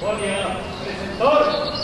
Bueno,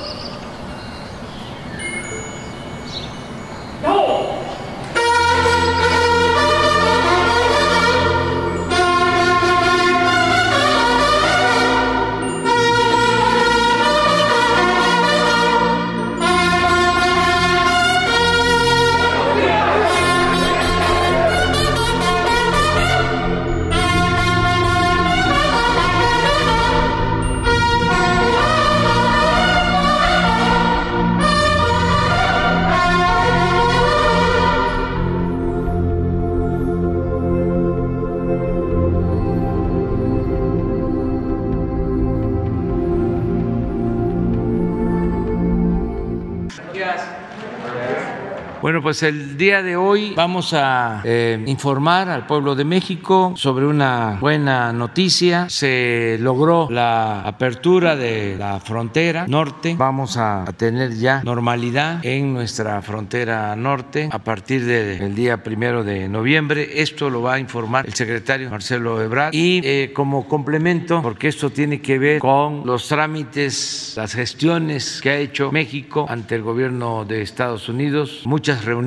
pues el día de hoy vamos a eh, informar al pueblo de México sobre una buena noticia. Se logró la apertura de la frontera norte. Vamos a tener ya normalidad en nuestra frontera norte a partir del día primero de noviembre. Esto lo va a informar el secretario Marcelo Ebrard. Y eh, como complemento, porque esto tiene que ver con los trámites, las gestiones que ha hecho México ante el gobierno de Estados Unidos, muchas reuniones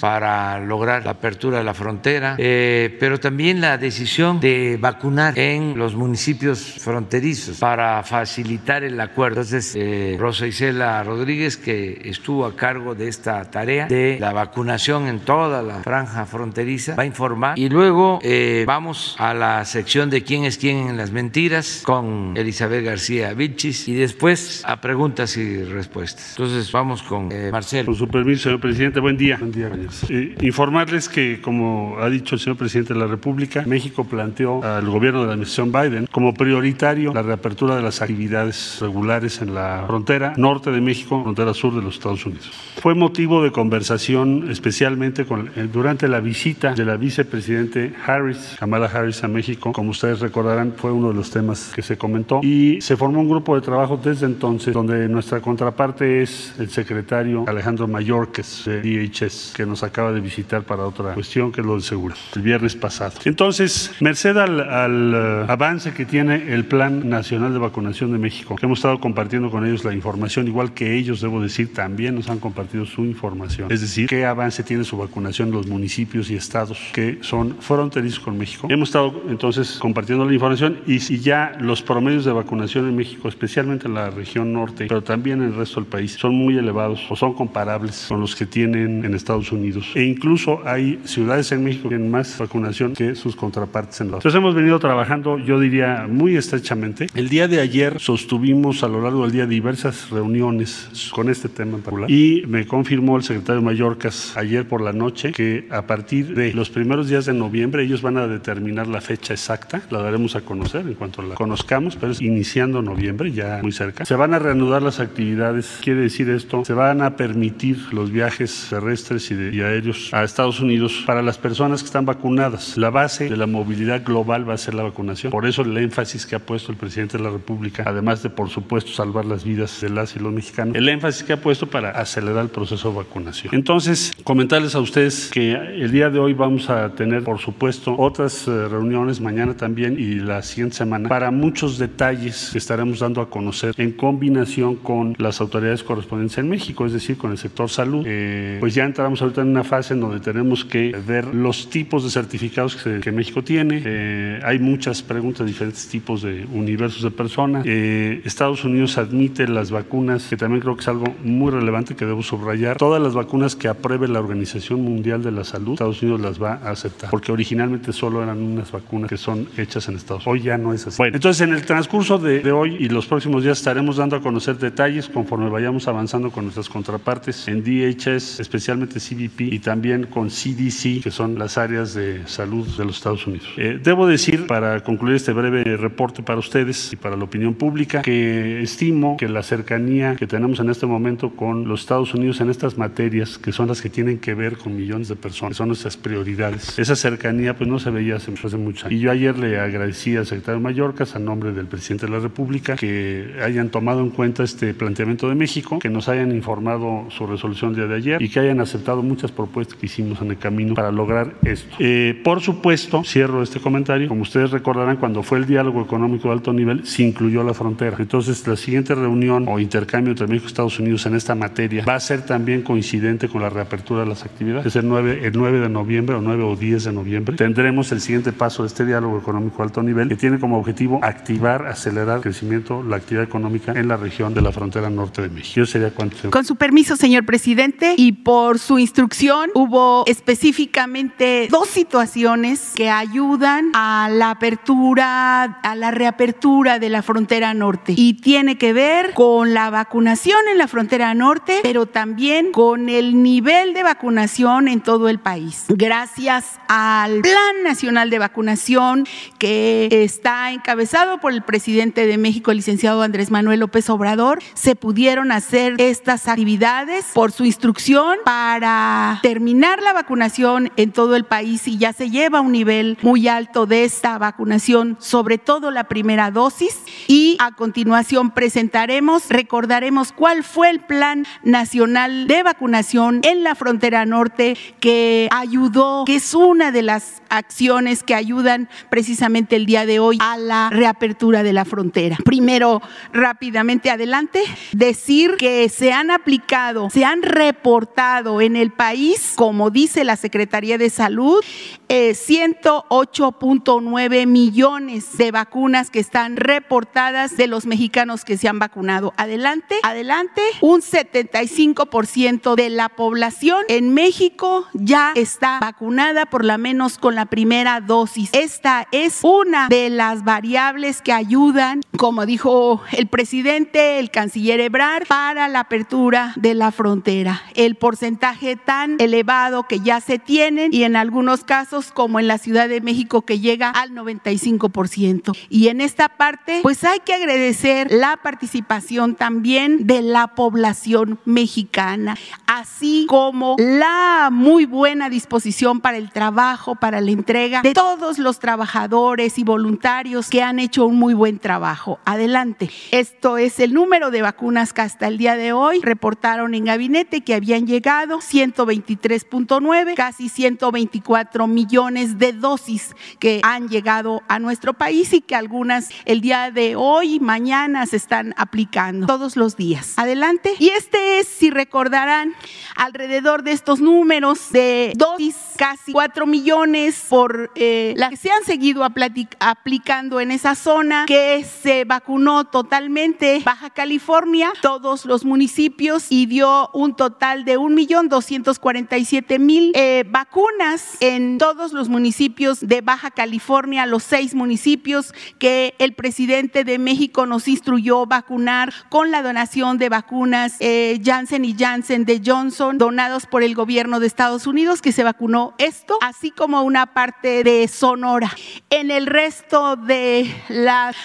para lograr la apertura de la frontera, eh, pero también la decisión de vacunar en los municipios fronterizos para facilitar el acuerdo. Entonces, eh, Rosa Isela Rodríguez, que estuvo a cargo de esta tarea de la vacunación en toda la franja fronteriza, va a informar y luego eh, vamos a la sección de quién es quién en las mentiras con Elizabeth García Vilchis y después a preguntas y respuestas. Entonces, vamos con Marcelo. Con su permiso, señor presidente buen día. Buen día eh, informarles que, como ha dicho el señor presidente de la República, México planteó al gobierno de la administración Biden como prioritario la reapertura de las actividades regulares en la frontera norte de México, frontera sur de los Estados Unidos. Fue motivo de conversación especialmente con, eh, durante la visita de la vicepresidente Harris, Kamala Harris a México. Como ustedes recordarán, fue uno de los temas que se comentó y se formó un grupo de trabajo desde entonces donde nuestra contraparte es el secretario Alejandro Mayorques de Que nos acaba de visitar para otra cuestión, que es lo del seguro, el viernes pasado. Entonces, merced al, eh, avance que tiene el Plan Nacional de Vacunación de México, que hemos estado compartiendo con ellos la información, igual que ellos, debo decir, también nos han compartido su información. Es decir, qué avance tiene su vacunación en los municipios y estados que son fronterizos con México. Hemos estado entonces compartiendo la información y si ya los promedios de vacunación en México, especialmente en la región norte, pero también en el resto del país, son muy elevados o son comparables con los que tiene en Estados Unidos. E incluso hay ciudades en México que tienen más vacunación que sus contrapartes en la Entonces hemos venido trabajando, yo diría, muy estrechamente. El día de ayer sostuvimos a lo largo del día diversas reuniones con este tema en particular y me confirmó el secretario Mallorcas ayer por la noche que a partir de los primeros días de noviembre ellos van a determinar la fecha exacta, la daremos a conocer en cuanto la conozcamos, pero es iniciando noviembre, ya muy cerca. Se van a reanudar las actividades, quiere decir esto, se van a permitir los viajes terrestres y, aéreos a Estados Unidos para las personas que están vacunadas. La base de la movilidad global va a ser la vacunación. Por eso el énfasis que ha puesto el presidente de la República, además de, por supuesto, salvar las vidas de las y los mexicanos, el énfasis que ha puesto para acelerar el proceso de vacunación. Entonces, comentarles a ustedes que el día de hoy vamos a tener, por supuesto, otras eh, reuniones mañana también y la siguiente semana para muchos detalles que estaremos dando a conocer en combinación con las autoridades correspondientes en México, es decir, con el sector salud. Eh, pues ya entramos ahorita en una fase en donde tenemos que ver los tipos de certificados que, México tiene. Eh, hay muchas preguntas, diferentes tipos de universos de personas. Eh, Estados Unidos admite las vacunas, que también creo que es algo muy relevante que debo subrayar. Todas las vacunas que apruebe la Organización Mundial de la Salud, Estados Unidos las va a aceptar, porque originalmente solo eran unas vacunas que son hechas en Estados Unidos. Hoy ya no es así. Bueno, entonces en el transcurso de, de hoy y los próximos días estaremos dando a conocer detalles conforme vayamos avanzando con nuestras contrapartes en DHS especialmente CBP y también con CDC, que son las áreas de salud de los Estados Unidos. Eh, debo decir, para concluir este breve reporte para ustedes y para la opinión pública, que estimo que la cercanía que tenemos en este momento con los Estados Unidos en estas materias, que son las que tienen que ver con millones de personas, son nuestras prioridades, esa cercanía pues no se veía hace, hace mucho. Y yo ayer le agradecí al secretario Mallorcas, a nombre del presidente de la República, que hayan tomado en cuenta este planteamiento de México, que nos hayan informado su resolución día de ayer y que hayan aceptado muchas propuestas que hicimos en el camino para lograr esto. Eh, por supuesto, cierro este comentario, como ustedes recordarán, cuando fue el diálogo económico de alto nivel, se incluyó la frontera. Entonces, la siguiente reunión o intercambio entre México y Estados Unidos en esta materia va a ser también coincidente con la reapertura de las actividades. Es el 9, el 9 de noviembre o 9 o 10 de noviembre. Tendremos el siguiente paso de este diálogo económico de alto nivel que tiene como objetivo activar, acelerar el crecimiento, la actividad económica en la región de la frontera norte de México. Yo sería cuánto. Con su permiso, señor presidente, y por su instrucción, hubo específicamente dos situaciones que ayudan a la apertura, a la reapertura de la frontera norte. Y tiene que ver con la vacunación en la frontera norte, pero también con el nivel de vacunación en todo el país. Gracias al Plan Nacional de Vacunación que está encabezado por el presidente de México, el licenciado Andrés Manuel López Obrador, se pudieron hacer estas actividades por su instrucción para terminar la vacunación en todo el país y ya se lleva un nivel muy alto de esta vacunación, sobre todo la primera dosis. Y a continuación presentaremos, recordaremos cuál fue el Plan Nacional de Vacunación en la frontera norte que ayudó, que es una de las acciones que ayudan precisamente el día de hoy a la reapertura de la frontera. Primero, rápidamente adelante, decir que se han aplicado, se han reportado en el país, como dice la Secretaría de Salud, 108.9 eh, millones de vacunas que están reportadas de los mexicanos que se han vacunado. Adelante, adelante, un 75% de la población en México ya está vacunada por lo menos con la primera dosis. Esta es una de las variables que ayudan, como dijo el presidente, el canciller Ebrard, para la apertura de la frontera. El porcentaje tan elevado que ya se tienen y en algunos casos, como en la Ciudad de México, que llega al 95%. Y en esta parte, pues hay que agradecer la participación también de la población mexicana, así como la muy buena disposición para el trabajo, para la entrega de todos los trabajadores y voluntarios que han hecho un muy buen trabajo. Adelante. Esto es el número de vacunas que hasta el día de hoy reportaron en gabinete que habían llegado 123.9, casi 124 millones de dosis que han llegado a nuestro país y que algunas el día de hoy, mañana se están aplicando todos los días. Adelante. Y este es, si recordarán, alrededor de estos números de dosis, casi 4 millones por eh, las que se han seguido aplicando en esa zona, que se vacunó totalmente Baja California, todos los municipios y dio un total de 1.247.000 eh, vacunas en todos los municipios de Baja California, los seis municipios que el presidente de México nos instruyó vacunar con la donación de vacunas eh, Janssen y Janssen de Johnson, donados por el gobierno de Estados Unidos, que se vacunó esto, así como una parte de Sonora. En el resto de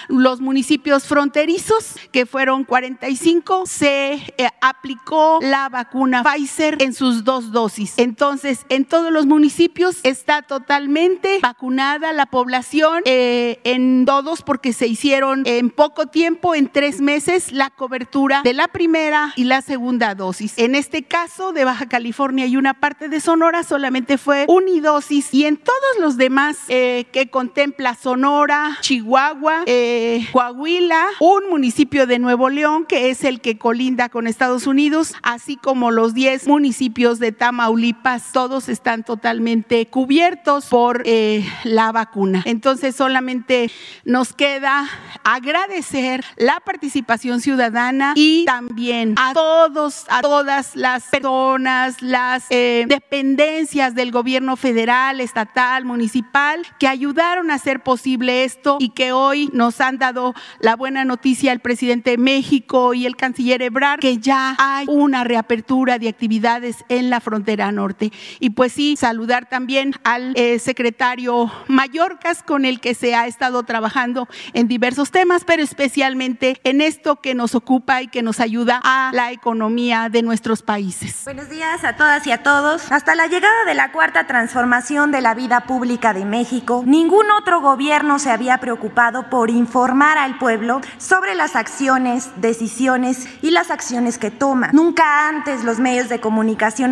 los municipios fronterizos, que fueron 45, se eh, aplicó la vacuna Pfizer en sus dos dosis. Entonces, en todos los municipios está totalmente vacunada la población, eh, en todos porque se hicieron en poco tiempo, en tres meses, la cobertura de la primera y la segunda dosis. En este caso de Baja California y una parte de Sonora solamente fue unidosis y en todos los demás eh, que contempla Sonora, Chihuahua, eh, Coahuila, un municipio de Nuevo León que es el que colinda con Estados Unidos, así como los 10 municipios de Tamaulipas, todos están totalmente cubiertos por eh, la vacuna. Entonces solamente nos queda agradecer la participación ciudadana y también a todos, a todas las personas, las dependencias del gobierno federal, estatal, municipal, que ayudaron a hacer posible esto y que hoy nos han dado la buena noticia el presidente de México y el canciller Ebrard, que ya hay una reapertura de actividades en la frontera norte. Y pues sí, saludar también al eh, secretario Mallorcas, con el que se ha estado trabajando en diversos temas, pero especialmente en esto que nos ocupa y que nos ayuda a la economía de nuestros países. Buenos días a todas y a todos. Hasta la llegada de la cuarta transformación de la vida pública de México, ningún otro gobierno se había preocupado por informar al pueblo sobre las acciones, decisiones y las acciones que toma. Nunca antes los medios medios de comunicación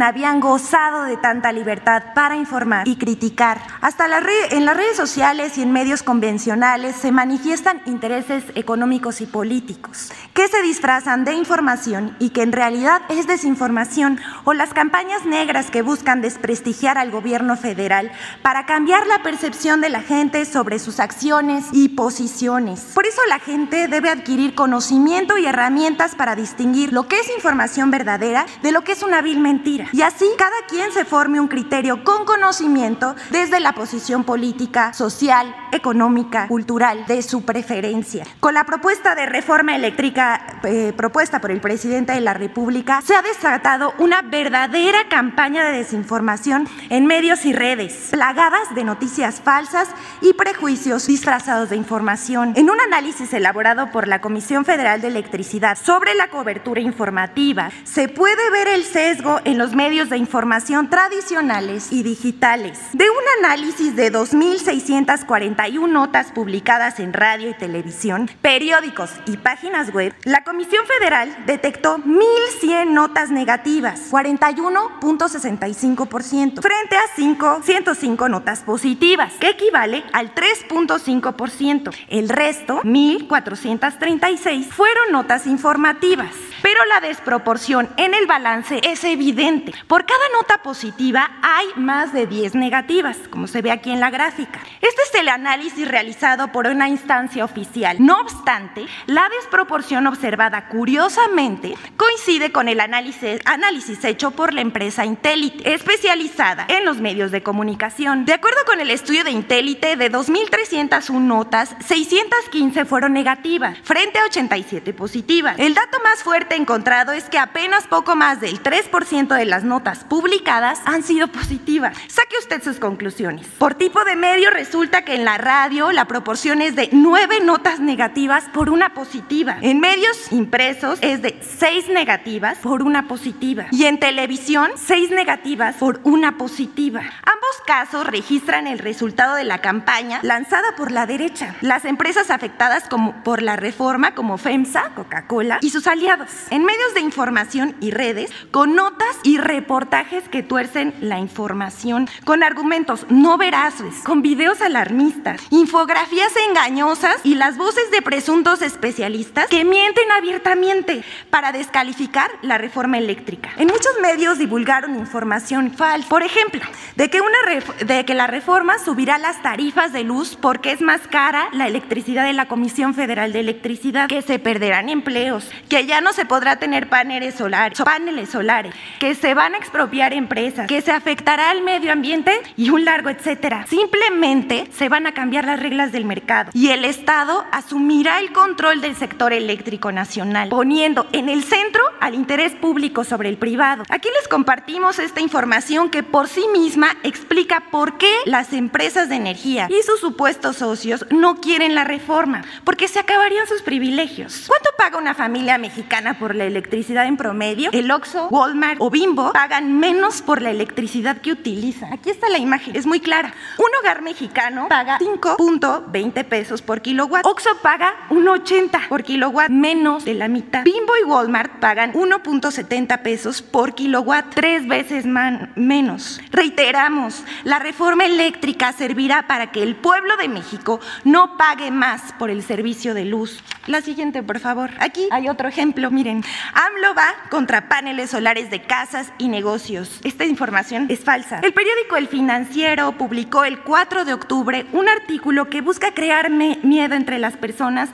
habían gozado de tanta libertad para informar y criticar. Hasta la en las redes sociales y en medios convencionales se manifiestan intereses económicos y políticos que se disfrazan de información y que en realidad es desinformación o las campañas negras que buscan desprestigiar al gobierno federal para cambiar la percepción de la gente sobre sus acciones y posiciones. Por eso la gente debe adquirir conocimiento y herramientas para distinguir lo que es información verdadera de lo que es una vil mentira. Y así cada quien se forme un criterio con conocimiento desde la posición política, social, económica, cultural de su preferencia. Con la propuesta de reforma eléctrica eh, propuesta por el presidente de la República, se ha desatado una verdadera campaña de desinformación en medios y redes, plagadas de noticias falsas y prejuicios disfrazados de información. En un análisis elaborado por la Comisión Federal de Electricidad sobre la cobertura informativa, se puede ver el sesgo en los medios de información tradicionales y digitales. De un análisis de 2.641 notas publicadas en radio y televisión, periódicos y páginas web, la Comisión Federal detectó 1.100 notas negativas, 41.65%, frente a 5, 105 notas positivas, que equivale al 3.5%. El resto, 1.436, fueron notas informativas. Pero la desproporción en el balance es evidente. Por cada nota positiva hay más de 10 negativas, como se ve aquí en la gráfica. Este es el análisis realizado por una instancia oficial. No obstante, la desproporción observada curiosamente coincide con el análisis, análisis hecho por la empresa Intelite, especializada en los medios de comunicación. De acuerdo con el estudio de Intelite, de 2.301 notas, 615 fueron negativas, frente a 87 positivas. El dato más fuerte encontrado es que apenas poco más del 3% de las notas publicadas han sido positivas. Saque usted sus conclusiones. Por tipo de medio resulta que en la radio la proporción es de 9 notas negativas por una positiva. En medios impresos es de 6 negativas por una positiva. Y en televisión 6 negativas por una positiva. Ambos casos registran el resultado de la campaña lanzada por la derecha. Las empresas afectadas como por la reforma como FEMSA, Coca-Cola y sus aliados en medios de información y redes con notas y reportajes que tuercen la información, con argumentos no veraces, con videos alarmistas, infografías engañosas y las voces de presuntos especialistas que mienten abiertamente para descalificar la reforma eléctrica. En muchos medios divulgaron información falsa, por ejemplo, de que, una de que la reforma subirá las tarifas de luz porque es más cara la electricidad de la Comisión Federal de Electricidad, que se perderán empleos, que ya no se podrá tener paneles solares, paneles solares, que se van a expropiar empresas, que se afectará al medio ambiente y un largo etcétera. Simplemente se van a cambiar las reglas del mercado y el Estado asumirá el control del sector eléctrico nacional, poniendo en el centro al interés público sobre el privado. Aquí les compartimos esta información que por sí misma explica por qué las empresas de energía y sus supuestos socios no quieren la reforma, porque se acabarían sus privilegios. ¿Cuánto paga una familia mexicana por la electricidad en promedio, el Oxxo, Walmart o Bimbo pagan menos por la electricidad que utilizan. Aquí está la imagen, es muy clara. Un hogar mexicano paga 5.20 pesos por kilowatt. Oxxo paga 1.80 por kilowatt, menos de la mitad. Bimbo y Walmart pagan 1.70 pesos por kilowatt, tres veces menos. Reiteramos, la reforma eléctrica servirá para que el pueblo de México no pague más por el servicio de luz. La siguiente, por favor. Aquí hay otro ejemplo, miren. AMLO va contra paneles solares de casas y negocios. Esta información es falsa. El periódico El Financiero publicó el 4 de octubre un artículo que busca crear miedo entre las personas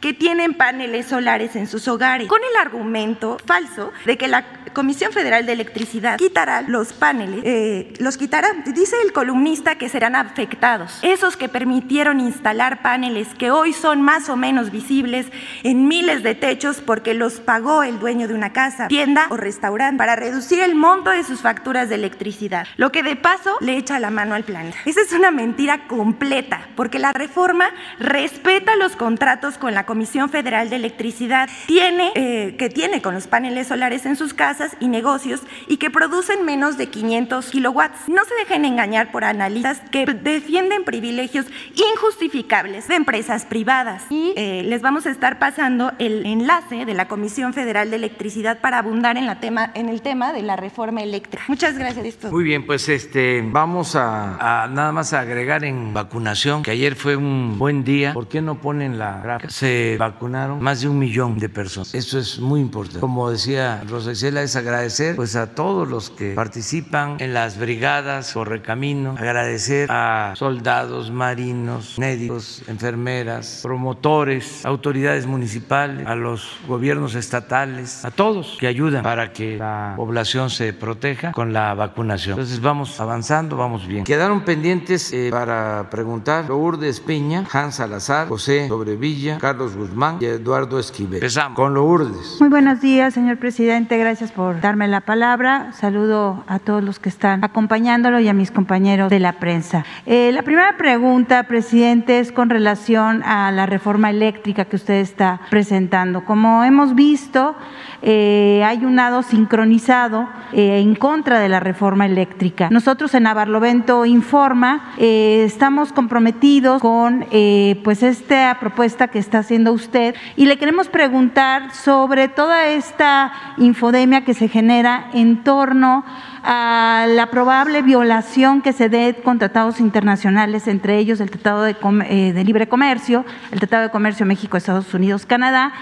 que tienen paneles solares en sus hogares, con el argumento falso de que la Comisión Federal de Electricidad quitará los paneles, eh, los quitará. Dice el columnista que serán afectados. Esos que permitieron instalar paneles que hoy son más o menos visibles en miles de techos porque los pagó el dueño de una casa, tienda o restaurante para reducir el monto de sus facturas de electricidad, lo que de paso le echa la mano al planeta. Esa es una mentira completa, porque la reforma respeta los contratos con la Comisión Federal de Electricidad tiene, eh, que tiene con los paneles solares en sus casas y negocios y que producen menos de 500 kilowatts. No se dejen engañar por analistas que defienden privilegios injustificables de empresas privadas. Y eh, les vamos a estar pasando el enlace de la Comisión Federal de Electricidad para abundar en, la tema, en el tema de la reforma eléctrica. Muchas gracias. Muy bien, pues este, vamos a, nada más agregar en vacunación, que ayer fue un buen día. ¿Por qué no ponen la gráfica? Se vacunaron más de un millón de personas. Eso es muy importante. Como decía Rosa Isela, es agradecer pues a todos los que participan en las brigadas Correcamino, agradecer a soldados, marinos, médicos, enfermeras, promotores, autoridades municipales, a los gobiernos estatales, a todos que ayudan para que la población se proteja con la vacunación. Entonces vamos avanzando, vamos bien. Quedaron pendientes eh, para preguntar Lourdes Peña, Hans Salazar, José Sobrevilla, Carlos Guzmán y Eduardo Esquivel. Empezamos con Lourdes. Muy buenos días, señor presidente. Gracias por darme la palabra. Saludo a todos los que están acompañándolo y a mis compañeros de la prensa. Eh, la primera pregunta, presidente, es con relación a la reforma eléctrica que usted está presentando. Como hemos visto, eh, hay un lado sincronizado eh, en contra de la reforma eléctrica. Nosotros en Navarlovento Informa eh, estamos comprometidos con pues esta propuesta que está haciendo usted y le queremos preguntar sobre toda esta infodemia que se genera en torno a la probable violación que se dé con tratados internacionales, entre ellos el Tratado de, de Libre Comercio, el Tratado de Comercio México, Estados Unidos, Canadá,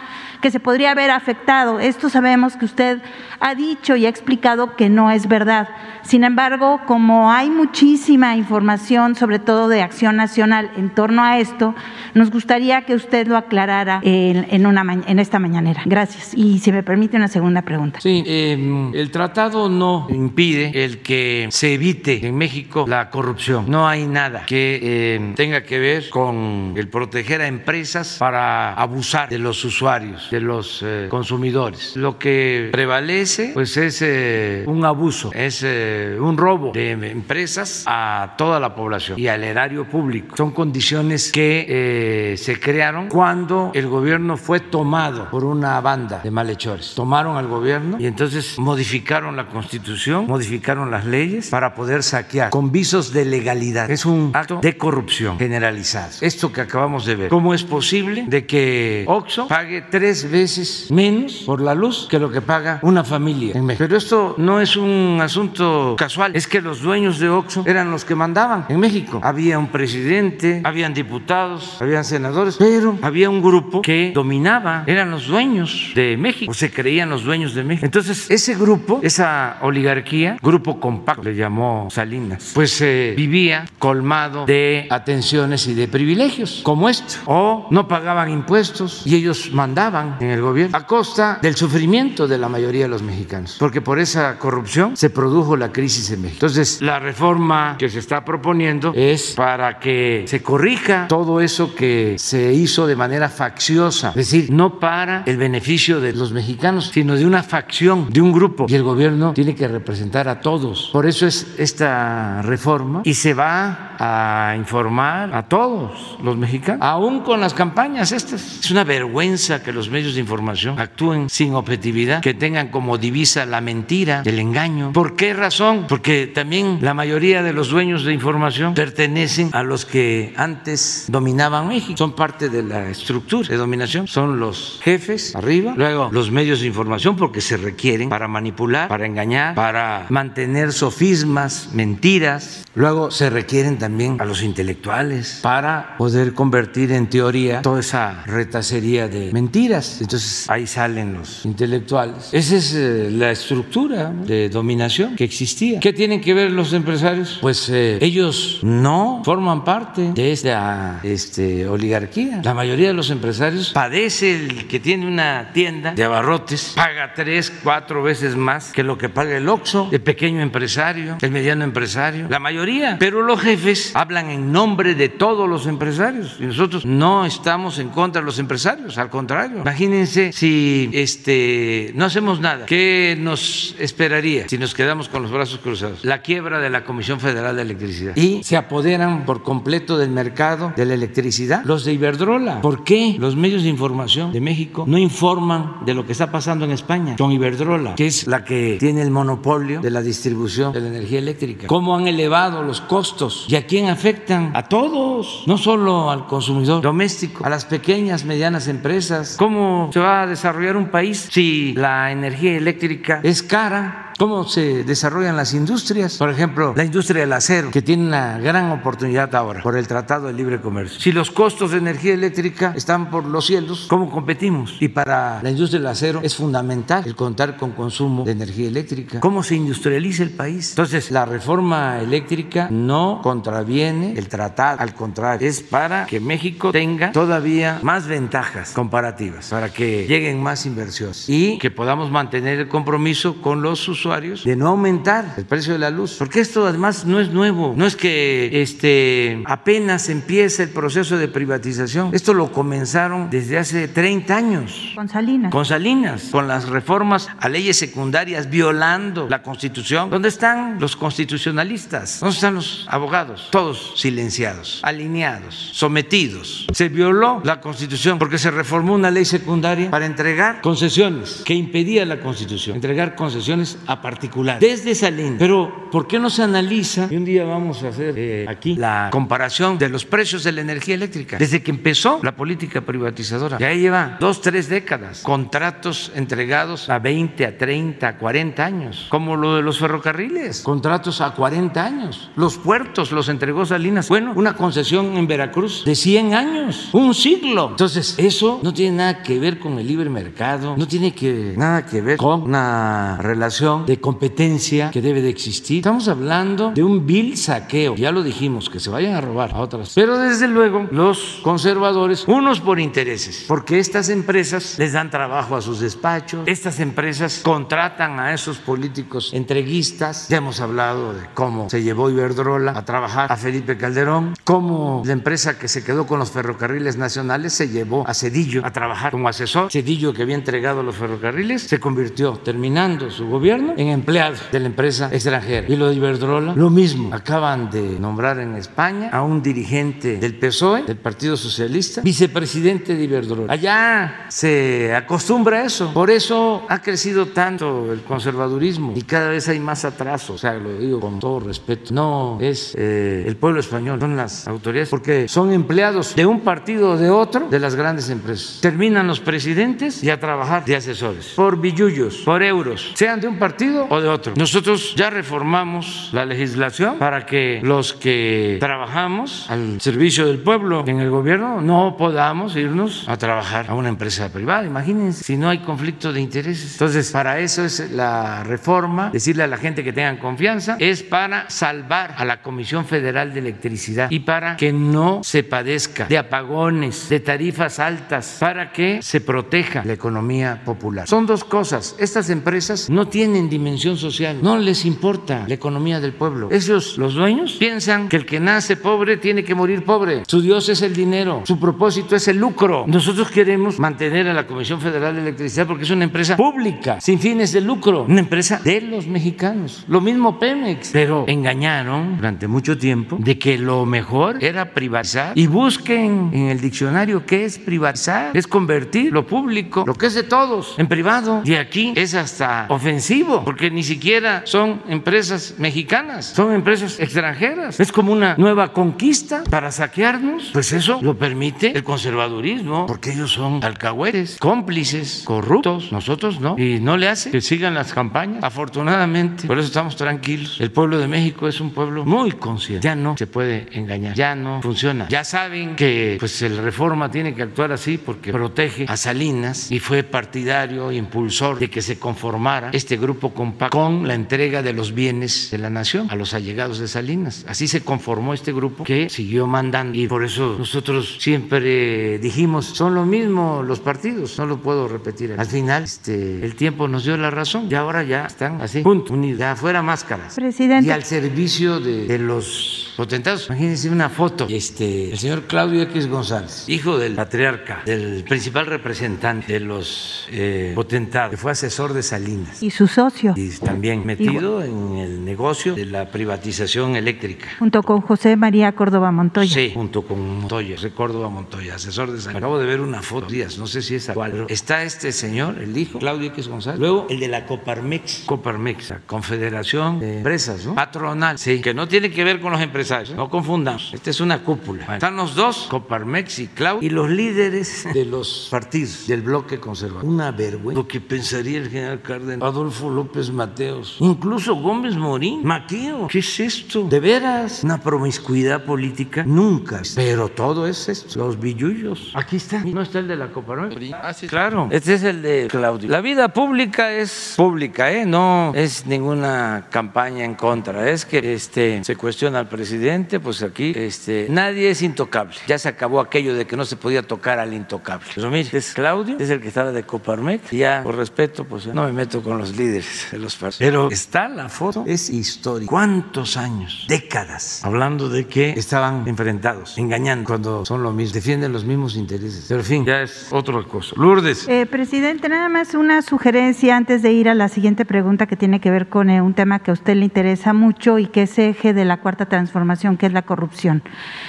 que se podría haber afectado. Esto sabemos que usted ha dicho y ha explicado que no es verdad. Sin embargo, como hay muchísima información, sobre todo de acción nacional, en torno a esto, nos gustaría que usted lo aclarara en, esta mañanera. Gracias. Y si me permite una segunda pregunta. Sí, em, el tratado no impide el que se evite en México la corrupción. No hay nada que em, tenga que ver con el proteger a empresas para abusar de los usuarios de los eh, consumidores. Lo que prevalece pues es eh, un abuso, es eh, un robo de empresas a toda la población y al erario público. Son condiciones que se crearon cuando el gobierno fue tomado por una banda de malhechores. Tomaron al gobierno y entonces modificaron la constitución, modificaron las leyes para poder saquear con visos de legalidad. Es un acto de corrupción generalizada. Esto que acabamos de ver. ¿Cómo es posible de que Oxxo pague tres veces menos por la luz que lo que paga una familia en México. Pero esto no es un asunto casual, es que los dueños de Oxxo eran los que mandaban en México. Había un presidente, habían diputados, habían senadores, pero había un grupo que dominaba, eran los dueños de México, se creían los dueños de México. Entonces, ese grupo, esa oligarquía, grupo compacto, le llamó Salinas, pues eh, vivía colmado de atenciones y de privilegios, como esto, o no pagaban impuestos y ellos mandaban en el gobierno a costa del sufrimiento de la mayoría de los mexicanos, porque por esa corrupción se produjo la crisis en México. Entonces, la reforma que se está proponiendo es para que se corrija todo eso que se hizo de manera facciosa, es decir, no para el beneficio de los mexicanos, sino de una facción, de un grupo, y el gobierno tiene que representar a todos. Por eso es esta reforma y se va a informar a todos los mexicanos, aún con las campañas estas. Es una vergüenza que los medios de información actúen sin objetividad, que tengan como divisa la mentira, el engaño. ¿Por qué razón? Porque también la mayoría de los dueños de información pertenecen a los que antes dominaban México, son parte de la estructura de dominación, son los jefes arriba, luego los medios de información porque se requieren para manipular, para engañar, para mantener sofismas, mentiras, luego se requieren también a los intelectuales para poder convertir en teoría toda esa retacería de mentiras entonces ahí salen los intelectuales. Esa es eh, la estructura de dominación que existía. ¿Qué tienen que ver los empresarios? Pues eh, ellos no forman parte de esta este, oligarquía. La mayoría de los empresarios padece el que tiene una tienda de abarrotes, paga tres, cuatro veces más que lo que paga el OXO, el pequeño empresario, el mediano empresario, la mayoría. Pero los jefes hablan en nombre de todos los empresarios y nosotros no estamos en contra de los empresarios, al contrario Imagínense si este, no hacemos nada. ¿Qué nos esperaría si nos quedamos con los brazos cruzados? La quiebra de la Comisión Federal de Electricidad. Y se apoderan por completo del mercado de la electricidad los de Iberdrola. ¿Por qué los medios de información de México no informan de lo que está pasando en España con Iberdrola, que es la que tiene el monopolio de la distribución de la energía eléctrica? ¿Cómo han elevado los costos? ¿Y a quién afectan? A todos, no solo al consumidor doméstico, a las pequeñas, medianas empresas. ¿Cómo se va a desarrollar un país si la energía eléctrica es cara? Cómo se desarrollan las industrias. Por ejemplo, la industria del acero, que tiene una gran oportunidad ahora por el Tratado de Libre Comercio. Si los costos de energía eléctrica están por los cielos, ¿cómo competimos? Y para la industria del acero es fundamental el contar con consumo de energía eléctrica. ¿Cómo se industrializa el país? Entonces, la reforma eléctrica no contraviene el tratado, al contrario, es para que México tenga todavía más ventajas comparativas, para que lleguen más inversiones y que podamos mantener el compromiso con los usuarios de no aumentar el precio de la luz, porque esto además no es nuevo, no es que este, apenas empieza el proceso de privatización, esto lo comenzaron desde hace 30 años. Con Salinas. Con Salinas, con las reformas a leyes secundarias, violando la Constitución. ¿Dónde están los constitucionalistas? ¿Dónde están los abogados? Todos silenciados, alineados, sometidos. Se violó la Constitución porque se reformó una ley secundaria para entregar concesiones que impedía la Constitución, entregar concesiones a particular, desde Salinas. Pero, ¿por qué no se analiza? Y un día vamos a hacer eh, aquí la comparación de los precios de la energía eléctrica. Desde que empezó la política privatizadora, ya lleva dos, tres décadas, contratos entregados a 20, a 30, a 40 años, como lo de los ferrocarriles, contratos a 40 años. Los puertos los entregó Salinas. Bueno, una concesión en Veracruz de 100 años, un siglo. Entonces, eso no tiene nada que ver con el libre mercado, no tiene que, nada que ver con una relación de competencia que debe de existir. Estamos hablando de un vil saqueo, ya lo dijimos, que se vayan a robar a otras. Pero desde luego los conservadores, unos por intereses, porque estas empresas les dan trabajo a sus despachos, estas empresas contratan a esos políticos entreguistas, ya hemos hablado de cómo se llevó Iberdrola a trabajar a Felipe Calderón, cómo la empresa que se quedó con los ferrocarriles nacionales se llevó a Cedillo a trabajar como asesor, Cedillo que había entregado los ferrocarriles, se convirtió, terminando su gobierno, en empleado de la empresa extranjera. Y lo de Iberdrola, lo mismo. Acaban de nombrar en España a un dirigente del PSOE, del Partido Socialista, vicepresidente de Iberdrola. Allá se acostumbra a eso. Por eso ha crecido tanto el conservadurismo y cada vez hay más atraso. O sea, lo digo con todo respeto. No es eh, el pueblo español, son las autoridades, porque son empleados de un partido o de otro de las grandes empresas. Terminan los presidentes y a trabajar de asesores por billullos, por euros, sean de un partido o de otro. Nosotros ya reformamos la legislación para que los que trabajamos al servicio del pueblo en el gobierno no podamos irnos a trabajar a una empresa privada. Imagínense si no hay conflicto de intereses. Entonces, para eso es la reforma, decirle a la gente que tengan confianza, es para salvar a la Comisión Federal de Electricidad y para que no se padezca de apagones, de tarifas altas, para que se proteja la economía popular. Son dos cosas. Estas empresas no tienen dimensión social. No les importa la economía del pueblo. Ellos, los dueños, piensan que el que nace pobre tiene que morir pobre. Su Dios es el dinero. Su propósito es el lucro. Nosotros queremos mantener a la Comisión Federal de Electricidad porque es una empresa pública, sin fines de lucro. Una empresa de los mexicanos. Lo mismo Pemex. Pero engañaron durante mucho tiempo de que lo mejor era privatizar. Y busquen en el diccionario qué es privatizar. Es convertir lo público, lo que es de todos, en privado. Y aquí es hasta ofensivo porque ni siquiera son empresas mexicanas, son empresas extranjeras. Es como una nueva conquista para saquearnos. Pues eso lo permite el conservadurismo, porque ellos son alcahuetes, cómplices, corruptos. Nosotros no. Y no le hace que sigan las campañas. Afortunadamente, por eso estamos tranquilos. El pueblo de México es un pueblo muy consciente. Ya no se puede engañar, ya no funciona. Ya saben que pues el Reforma tiene que actuar así porque protege a Salinas y fue partidario, impulsor de que se conformara este grupo grupo compacto con la entrega de los bienes de la nación a los allegados de Salinas. Así se conformó este grupo que siguió mandando y por eso nosotros siempre dijimos, son lo mismo los partidos, no lo puedo repetir. Al final este, el tiempo nos dio la razón y ahora ya están así, punto, unidos, ya fuera máscaras. Presidente. Y al servicio de, de los potentados. Imagínense una foto. Este, el señor Claudio X González, hijo del patriarca, del principal representante de los eh, potentados, que fue asesor de Salinas. Y su socio. Y también metido en el negocio de la privatización eléctrica. Junto con José María Córdoba Montoya. Sí, junto con Montoya, José Córdoba Montoya, asesor de Salinas. Acabo de ver una foto, días, no sé si es actual, pero está este señor, el hijo, Claudio X González. Luego el de la Coparmex, Coparmex, la Confederación de Empresas, ¿no? Patronal, sí, que no tiene que ver con los empresarios, no confundamos. Esta es una cúpula. Bueno, están los dos, Coparmex y Claudio, y los líderes de los partidos del bloque conservador. Una vergüenza lo que pensaría el general Cárdenas, Adolfo López Mateos, incluso Gómez Morín, Maqueo. ¿Qué es esto? ¿De veras? Una promiscuidad política nunca. Pero todo es esto. Los billullos. Aquí está. ¿No está el de la Coparmex? Claro. Este es el de Claudio. La vida pública es pública, ¿eh? No es ninguna campaña en contra. Es que este, se cuestiona al presidente, pues aquí este, nadie es intocable. Ya se acabó aquello de que no se podía tocar al intocable. Pero mire, es Claudio, es el que estaba de Coparmex. Y ya, por respeto, pues no me meto con los líderes de los partidos. Pero está la foto, es histórica. ¿Cuántos años? Décadas. Hablando de que estaban enfrentados, engañando, cuando son lo mismo, defienden los mismos intereses. Pero en fin, ya es otra cosa. Lourdes. Eh, presidente, nada más una sugerencia antes de ir a la siguiente pregunta que tiene que ver con eh, un tema que a usted le interesa mucho y que es eje de la cuarta transformación, que es la corrupción.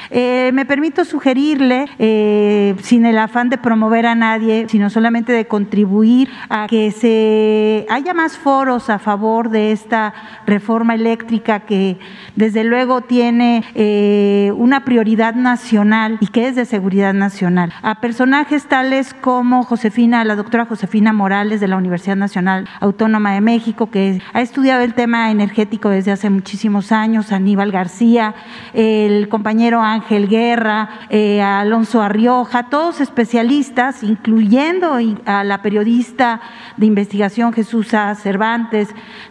Eh, me permito sugerirle, eh, sin el afán de promover a nadie, sino solamente de contribuir a que se haya más a favor de esta reforma eléctrica que desde luego tiene eh, una prioridad nacional y que es de seguridad nacional. A personajes tales como Josefina, la doctora Josefina Morales de la Universidad Nacional Autónoma de México, que ha estudiado el tema energético desde hace muchísimos años, Aníbal García, el compañero Ángel Guerra, eh, Alonso Arrioja, todos especialistas, incluyendo a la periodista de investigación Jesús Cervantes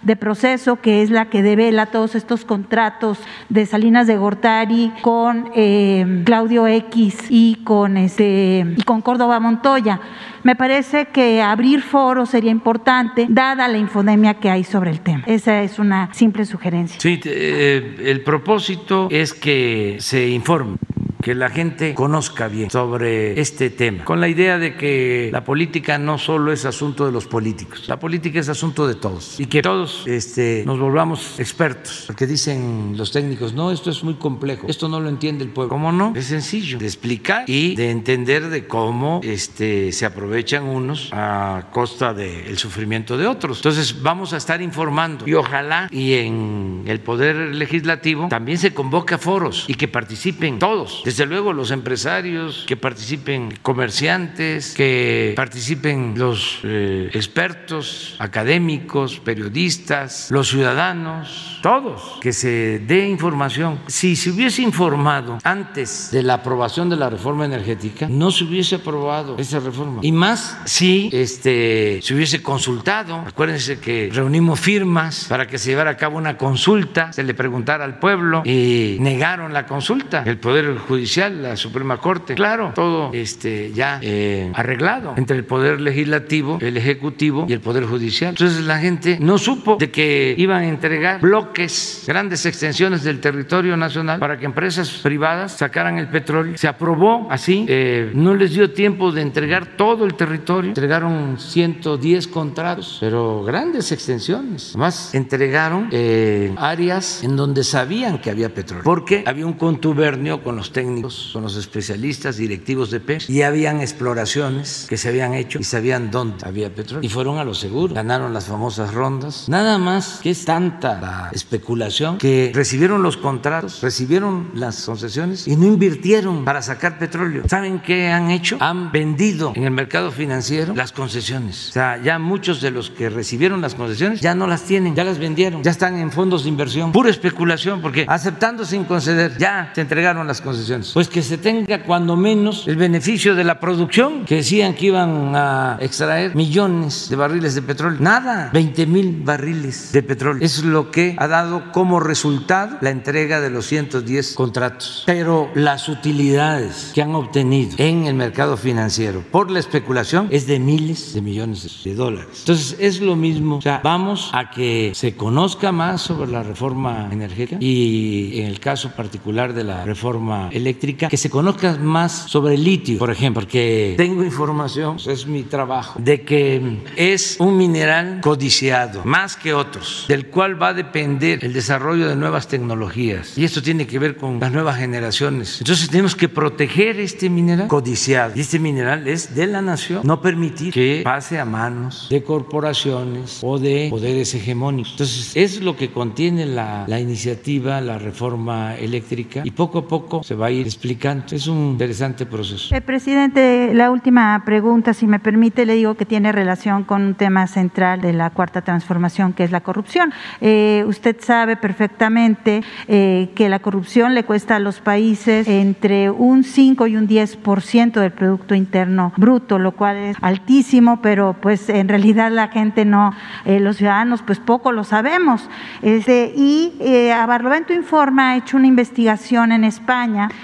de proceso, que es la que devela todos estos contratos de Salinas de Gortari con eh, Claudio X y con este y con Córdoba Montoya. Me parece que abrir foros sería importante, dada la infodemia que hay sobre el tema. Esa es una simple sugerencia. Sí, eh, el propósito es que se informe que la gente conozca bien sobre este tema, con la idea de que la política no solo es asunto de los políticos, la política es asunto de todos y que todos este, nos volvamos expertos, porque dicen los técnicos, no, esto es muy complejo, esto no lo entiende el pueblo. ¿Cómo no? Es sencillo de explicar y de entender de cómo este, se aprovechan unos a costa del sufrimiento de otros. Entonces vamos a estar informando y ojalá y en el Poder Legislativo también se convoque a foros y que participen todos desde luego los empresarios, que participen comerciantes, que participen los eh, expertos, académicos, periodistas, los ciudadanos, todos, que se dé información. Si se hubiese informado antes de la aprobación de la reforma energética, no se hubiese aprobado esa reforma. Y más si este, se hubiese consultado. Acuérdense que reunimos firmas para que se llevara a cabo una consulta, se le preguntara al pueblo y negaron la consulta. El Poder Judicial la Suprema Corte, claro, todo este, ya eh, arreglado entre el Poder Legislativo, el Ejecutivo y el Poder Judicial. Entonces la gente no supo de que iban a entregar bloques, grandes extensiones del territorio nacional para que empresas privadas sacaran el petróleo. Se aprobó así, eh, no les dio tiempo de entregar todo el territorio, entregaron 110 contratos, pero grandes extensiones. Además, entregaron eh, áreas en donde sabían que había petróleo, porque había un contubernio con los técnicos con los especialistas directivos de PES y habían exploraciones que se habían hecho y sabían dónde había petróleo y fueron a lo seguro, ganaron las famosas rondas. Nada más que es tanta la especulación que recibieron los contratos, recibieron las concesiones y no invirtieron para sacar petróleo. ¿Saben qué han hecho? Han vendido en el mercado financiero las concesiones. O sea, ya muchos de los que recibieron las concesiones ya no las tienen, ya las vendieron, ya están en fondos de inversión. Pura especulación porque aceptando sin conceder ya se entregaron las concesiones Pues que se tenga cuando menos el beneficio de la producción, que decían que iban a extraer millones de barriles de petróleo. Nada, 20 mil barriles de petróleo. Es lo que ha dado como resultado la entrega de los 110 contratos. Pero las utilidades que han obtenido en el mercado financiero por la especulación es de miles de millones de dólares. Entonces es lo mismo. O sea, vamos a que se conozca más sobre la reforma energética y en el caso particular de la reforma eléctrica, que se conozca más sobre el litio, por ejemplo, porque tengo información, es mi trabajo, de que es un mineral codiciado, más que otros, del cual va a depender el desarrollo de nuevas tecnologías. Y esto tiene que ver con las nuevas generaciones. Entonces tenemos que proteger este mineral codiciado. Y este mineral es de la nación, no permitir que pase a manos de corporaciones o de poderes hegemónicos. Entonces es lo que contiene la, la iniciativa, la reforma eléctrica, y poco a poco se va a ir explicando. Es un interesante proceso. Eh, presidente, la última pregunta, si me permite, le digo que tiene relación con un tema central de la cuarta transformación, que es la corrupción. Eh, usted sabe perfectamente eh, que la corrupción le cuesta a los países entre un 5 y un 10% del Producto Interno Bruto, lo cual es altísimo, pero pues en realidad la gente no, eh, los ciudadanos pues poco lo sabemos. Este, y eh, a Barlovento Informa ha hecho una investigación en España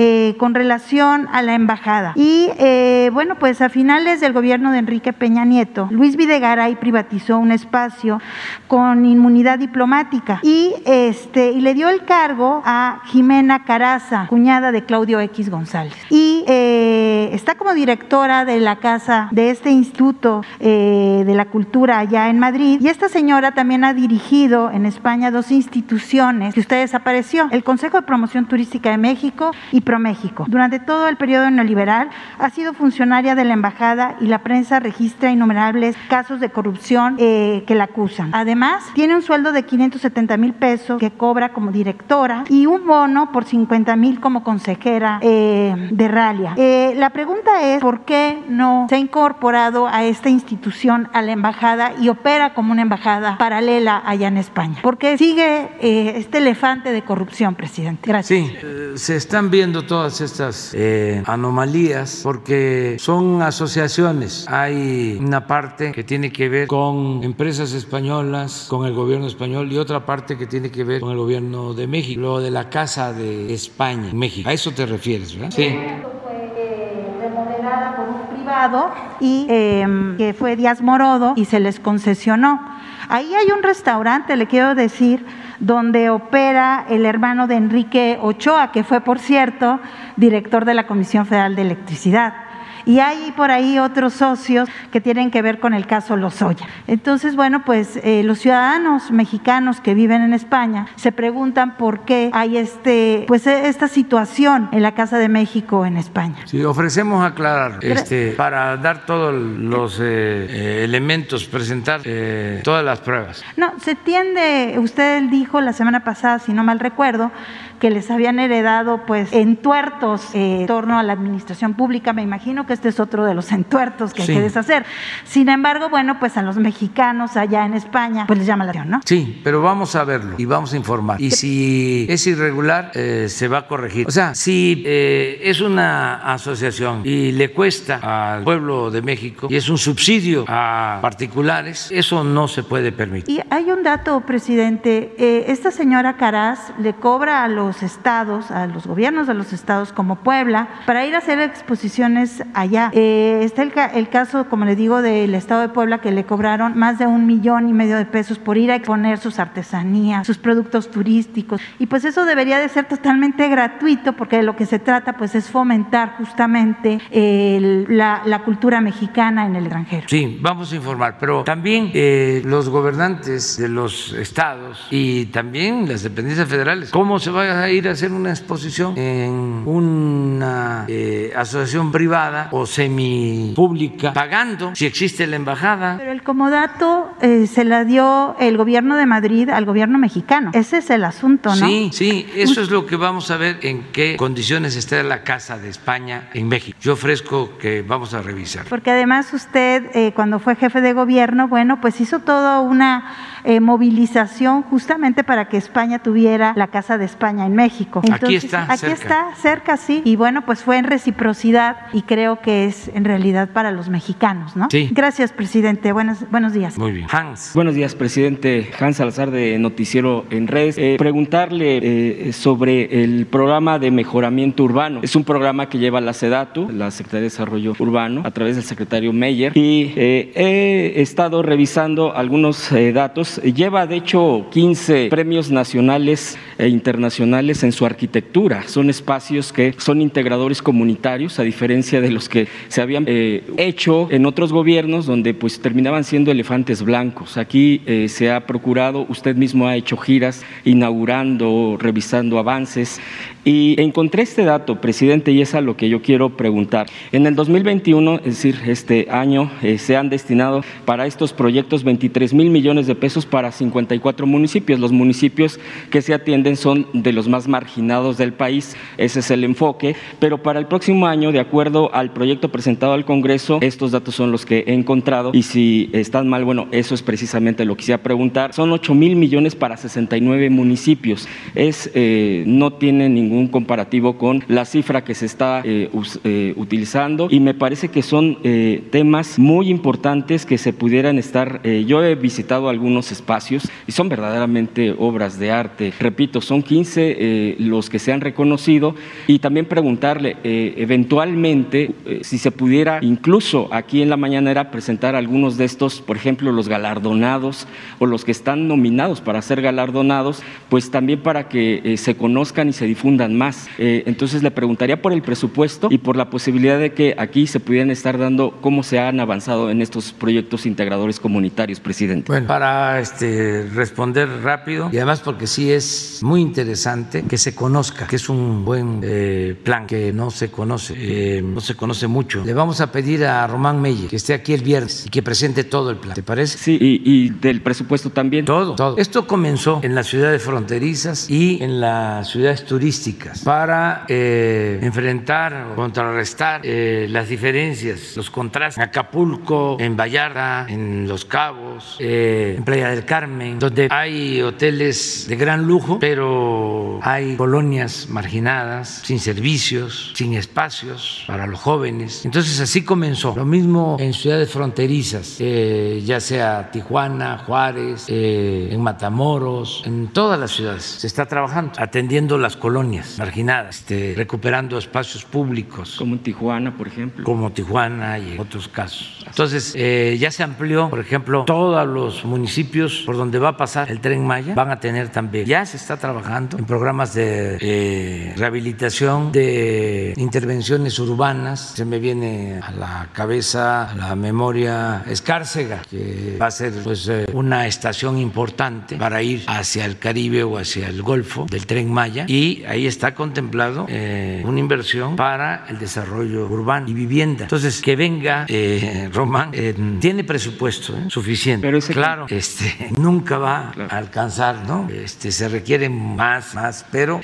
eh, con relación a la embajada. Y eh, bueno, pues a finales del gobierno de Enrique Peña Nieto, Luis Videgaray privatizó un espacio con inmunidad diplomática y, este, y le dio el cargo a Jimena Caraza, cuñada de Claudio X González. Y eh, está como directora de la casa de este Instituto de la Cultura allá en Madrid. Y esta señora también ha dirigido en España dos instituciones que usted desapareció, el Consejo de Promoción Turística de México y ProMéxico. Durante todo el periodo neoliberal ha sido funcionaria de la embajada y la prensa registra innumerables casos de corrupción eh, que la acusan. Además, tiene un sueldo de 570 mil pesos que cobra como directora y un bono por 50 mil como consejera eh, de Ralia. Eh, la pregunta es, ¿por qué no se ha incorporado a esta institución, a la embajada y opera como una embajada paralela allá en España? Porque sigue este elefante de corrupción, presidente. Gracias. Sí, se están viendo todas estas eh, anomalías porque son asociaciones. Hay una parte que tiene que ver con empresas españolas, con el gobierno español y otra parte que tiene que ver con el gobierno de México, lo de la Casa de España, México. A eso te refieres, ¿verdad? Sí. fue eh, remodelada por un privado y eh, que fue Díaz Morodo y se les concesionó. Ahí hay un restaurante, le quiero decir, donde opera el hermano de Enrique Ochoa, que fue, por cierto, director de la Comisión Federal de Electricidad. Y hay por ahí otros socios que tienen que ver con el caso Lozoya. Entonces, bueno, pues eh, los ciudadanos mexicanos que viven en España se preguntan por qué hay este, pues, eh, esta situación en la Casa de México en España. Sí, ofrecemos aclarar este, para dar todos los eh, eh, elementos, presentar eh, todas las pruebas. No, se tiende, usted dijo la semana pasada, si no mal recuerdo, que les habían heredado pues entuertos eh, en torno a la administración pública. Me imagino que este es otro de los entuertos que Sí. hay que deshacer. Sin embargo, bueno, pues a los mexicanos allá en España pues les llama la atención, ¿no? Sí, pero vamos a verlo y vamos a informar. Y si es irregular, eh, se va a corregir. O sea, si eh, es una asociación y le cuesta al pueblo de México y es un subsidio a particulares, eso no se puede permitir. Y hay un dato, presidente. Eh, esta señora Caraz le cobra a los estados, a los gobiernos de los estados como Puebla, para ir a hacer exposiciones allá. Eh, está el, el caso, como le digo, del estado de Puebla que le cobraron más de un millón y medio de pesos por ir a exponer sus artesanías, sus productos turísticos. Y pues eso debería de ser totalmente gratuito porque de lo que se trata pues es fomentar justamente el- la, la cultura mexicana en el extranjero. Sí, vamos a informar, pero también eh, los gobernantes de los estados y también las dependencias federales, ¿cómo se va a ir a hacer una exposición en una eh, asociación privada o semipública pagando si existe la embajada. Pero el comodato eh, se la dio el gobierno de Madrid al gobierno mexicano. Ese es el asunto, ¿no? Sí, sí, eso es lo que vamos a ver en qué condiciones está la Casa de España en México. Yo ofrezco que vamos a revisar. Porque además usted, eh, cuando fue jefe de gobierno, bueno, pues hizo toda una eh, movilización justamente para que España tuviera la Casa de España en México. aquí está. Aquí cerca. está, cerca, sí. Y bueno, pues fue en reciprocidad y creo que es en realidad para los mexicanos, ¿no? Sí. Gracias, presidente. Buenos, buenos días. Muy bien. Hans. Buenos días, presidente Hans Salazar de Noticiero en Redes. Eh, preguntarle eh, sobre el programa de mejoramiento urbano. Es un programa que lleva la SEDATU, la Secretaría de Desarrollo Urbano, a través del secretario Meyer. Y eh, he estado revisando algunos eh, datos. Lleva, de hecho, 15 premios nacionales e internacionales en su arquitectura. Son espacios que son integradores comunitarios, a diferencia de los que se habían eh, hecho en otros gobiernos, donde pues terminaban siendo elefantes blancos. Aquí eh, se ha procurado, usted mismo ha hecho giras inaugurando, revisando avances. Y encontré este dato, presidente, y es a lo que yo quiero preguntar. En el 2021, es decir, este año, eh, se han destinado para estos proyectos 23 mil millones de pesos para 54 municipios. Los municipios que se atienden son de los más marginados del país, ese es el enfoque. Pero para el próximo año, de acuerdo al proyecto presentado al Congreso, estos datos son los que he encontrado. Y si están mal, bueno, eso es precisamente lo que quisiera preguntar. Son 8 mil millones para 69 municipios. Es, eh, no tiene ningún comparativo con la cifra que se está eh, us- eh, utilizando y me parece que son eh, temas muy importantes que se pudieran estar. eh, yo he visitado algunos espacios y son verdaderamente obras de arte. Repito, son 15 eh, los que se han reconocido y también preguntarle eh, eventualmente si se pudiera incluso aquí en la mañanera presentar algunos de estos, por ejemplo, los galardonados o los que están nominados para ser galardonados, pues también para que se conozcan y se difundan más. Eh, entonces le preguntaría por el presupuesto y por la posibilidad de que aquí se pudieran estar dando cómo se han avanzado en estos proyectos integradores comunitarios, presidente. Bueno, para este, responder rápido y además porque sí es muy interesante que se conozca, que es un buen eh, plan que no se conoce, eh, no se conoce mucho. Le vamos a pedir a Román Meyer que esté aquí el viernes y que presente todo el plan. ¿Te parece? Sí, y, y del presupuesto también. Todo, todo. Esto comenzó en las ciudades fronterizas y en las ciudades turísticas para eh, enfrentar o contrarrestar eh, las diferencias, los contrastes. En Acapulco, en Vallarta, en Los Cabos, eh, en Playa del Carmen, donde hay hoteles de gran lujo, pero hay colonias marginadas, sin servicios, sin espacios para los jóvenes. Entonces así comenzó. Lo mismo en ciudades fronterizas, eh, ya sea Tijuana, Juárez, eh, en Matamoros, en todas las ciudades. Se está trabajando, atendiendo las colonias marginadas, este, recuperando espacios públicos Como en Tijuana, por ejemplo. como Tijuana y otros casos. Entonces, eh, ya se amplió, por ejemplo, todos los municipios por donde va a pasar el tren Maya van a tener también. Ya se está trabajando en programas de eh, rehabilitación, de intervenciones urbanas. Se me viene a la cabeza, a la memoria Escárcega, que va a ser pues, eh, una estación importante para ir hacia el Caribe o hacia el Golfo del tren Maya. Y ahí está contemplado eh, una inversión para el desarrollo urbano y vivienda. Entonces, que venga eh, Román, eh, tiene presupuesto eh, suficiente. Pero ese- claro, este, nunca va a alcanzar, ¿no? Este, se requiere más, más, pero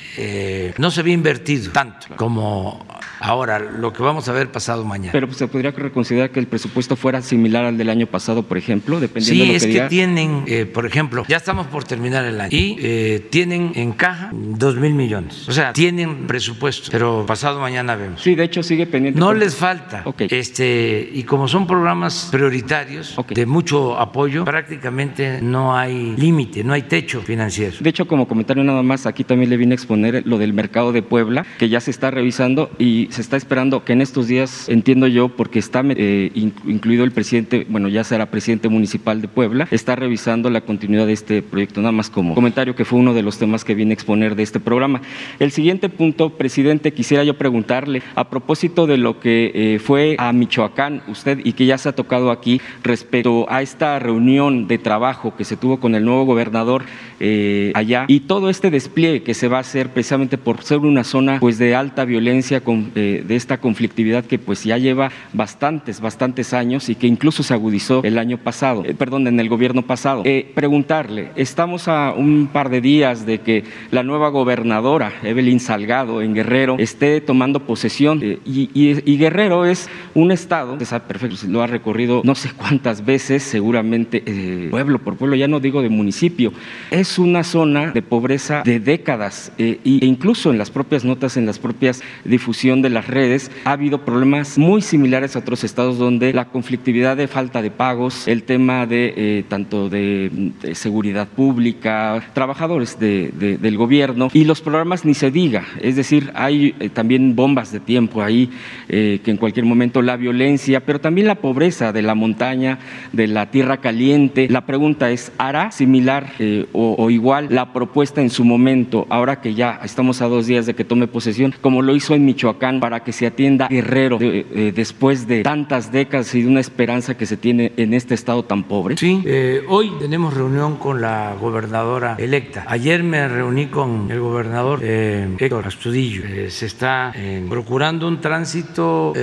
no se había invertido tanto como ahora, lo que vamos a ver pasado mañana. Pero pues, se podría reconsiderar que el presupuesto fuera similar al del año pasado, por ejemplo, dependiendo Sí, de lo es que que diga. tienen, eh, por ejemplo, ya estamos por terminar el año y eh, tienen en caja dos mil millones. O sea, tienen presupuesto, pero pasado mañana vemos. Sí, de hecho sigue pendiente. No les falta. Ok. Este, y como son programas prioritarios de mucho apoyo, prácticamente no hay límite, no hay techo financiero. De hecho, como comentario nada más, aquí también le vine a exponer lo del mercado de Puebla, que ya se está revisando y se está esperando que en estos días, entiendo yo, porque está eh, in- incluido el presidente, bueno, ya será presidente municipal de Puebla, está revisando la continuidad de este proyecto, nada más como comentario que fue uno de los temas que vine a exponer de este programa. El siguiente punto, presidente, quisiera yo preguntarle, a propósito de lo que eh, fue a Michoacán, usted, y que ya se ha tocado aquí, respecto a esta reunión de trabajo que se tuvo con el nuevo gobernador eh, allá y todo este despliegue que se va a hacer precisamente por ser una zona pues de alta violencia con eh, de esta conflictividad que pues ya lleva bastantes, bastantes años y que incluso se agudizó el año pasado, perdón, en el gobierno pasado. Preguntarle, estamos a un par de días de que la nueva gobernadora, Evelyn Salgado, en Guerrero, esté tomando posesión. Y, y, Guerrero es un estado, que sabe perfecto, lo ha recorrido no sé cuántas veces, seguramente pueblo por pueblo, ya no digo de municipio, es una zona de pobreza de décadas e incluso en las propias notas, en las propias difusión de las redes, ha habido problemas muy similares a otros estados donde la conflictividad de falta de pagos, el tema de eh, tanto de, seguridad pública, trabajadores del gobierno y los programas ni se diga, es decir, hay eh, también bombas de tiempo ahí eh, que en cualquier momento la violencia, pero también la pobreza de la montaña, de la tierra caliente. La pregunta es, ¿hará similar o, o igual la propuesta en su momento, ahora que ya estamos a dos días de que tome posesión, como lo hizo en Michoacán, para que se atienda Guerrero eh, después de tantas décadas y de una esperanza que se tiene en este estado tan pobre? Sí, eh, hoy tenemos reunión con la gobernadora electa. Ayer me reuní con el gobernador eh, Héctor Astudillo. se está procurando un tránsito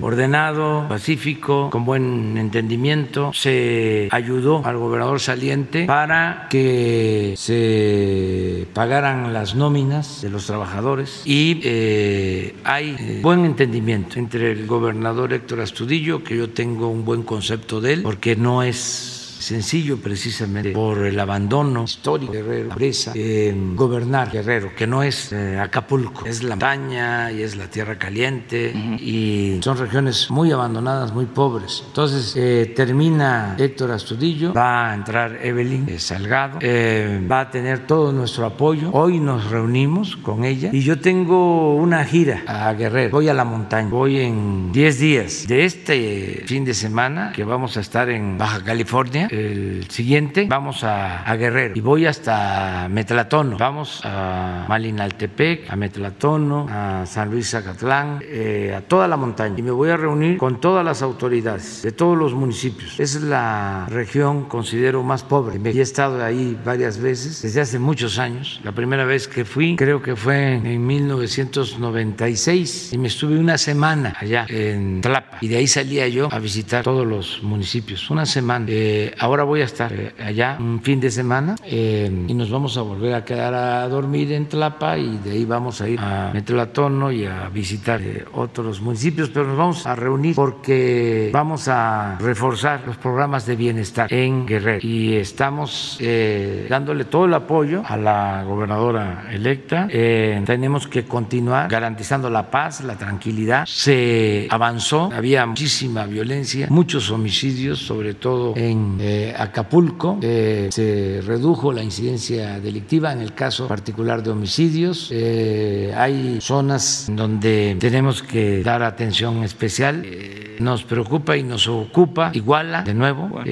ordenado, pacífico, con buen entendimiento. Se ayudó al gobernador saliente para que se pagaran las nóminas de los trabajadores y hay eh, buen entendimiento entre el gobernador Héctor Astudillo, que yo tengo un buen concepto de él, porque no es sencillo precisamente por el abandono histórico de Guerrero, pobreza, gobernar Guerrero, que no es eh, Acapulco, es la montaña y es la tierra caliente y son regiones muy abandonadas, muy pobres. Entonces eh, termina Héctor Astudillo, va a entrar Evelyn eh, Salgado, va a tener todo nuestro apoyo. Hoy nos reunimos con ella y yo tengo una gira a Guerrero, voy a la montaña, voy en 10 días de este fin de semana que vamos a estar en Baja California el siguiente vamos a, Guerrero y voy hasta Metlatono. Vamos a Malinaltepec, a Metlatono, a San Luis Zacatlán, eh, a toda la montaña. Y me voy a reunir con todas las autoridades de todos los municipios. Es la región, considero, más pobre. Y he estado ahí varias veces, desde hace muchos años. La primera vez que fui, creo que fue en 1996, y me estuve una semana allá en Tlapa. Y de ahí salía yo a visitar todos los municipios. Una semana. Eh, Ahora voy a estar eh, allá un fin de semana eh, y nos vamos a volver a quedar a dormir en Tlapa y de ahí vamos a ir a Metlatono y a visitar eh, otros municipios, pero nos vamos a reunir porque vamos a reforzar los programas de bienestar en Guerrero y estamos dándole todo el apoyo a la gobernadora electa. tenemos que continuar garantizando la paz, la tranquilidad. Se avanzó, había muchísima violencia, muchos homicidios, sobre todo en Acapulco eh, se redujo la incidencia delictiva en el caso particular de homicidios. Eh, hay zonas donde tenemos que dar atención especial. Eh, nos preocupa y nos ocupa Iguala, de nuevo.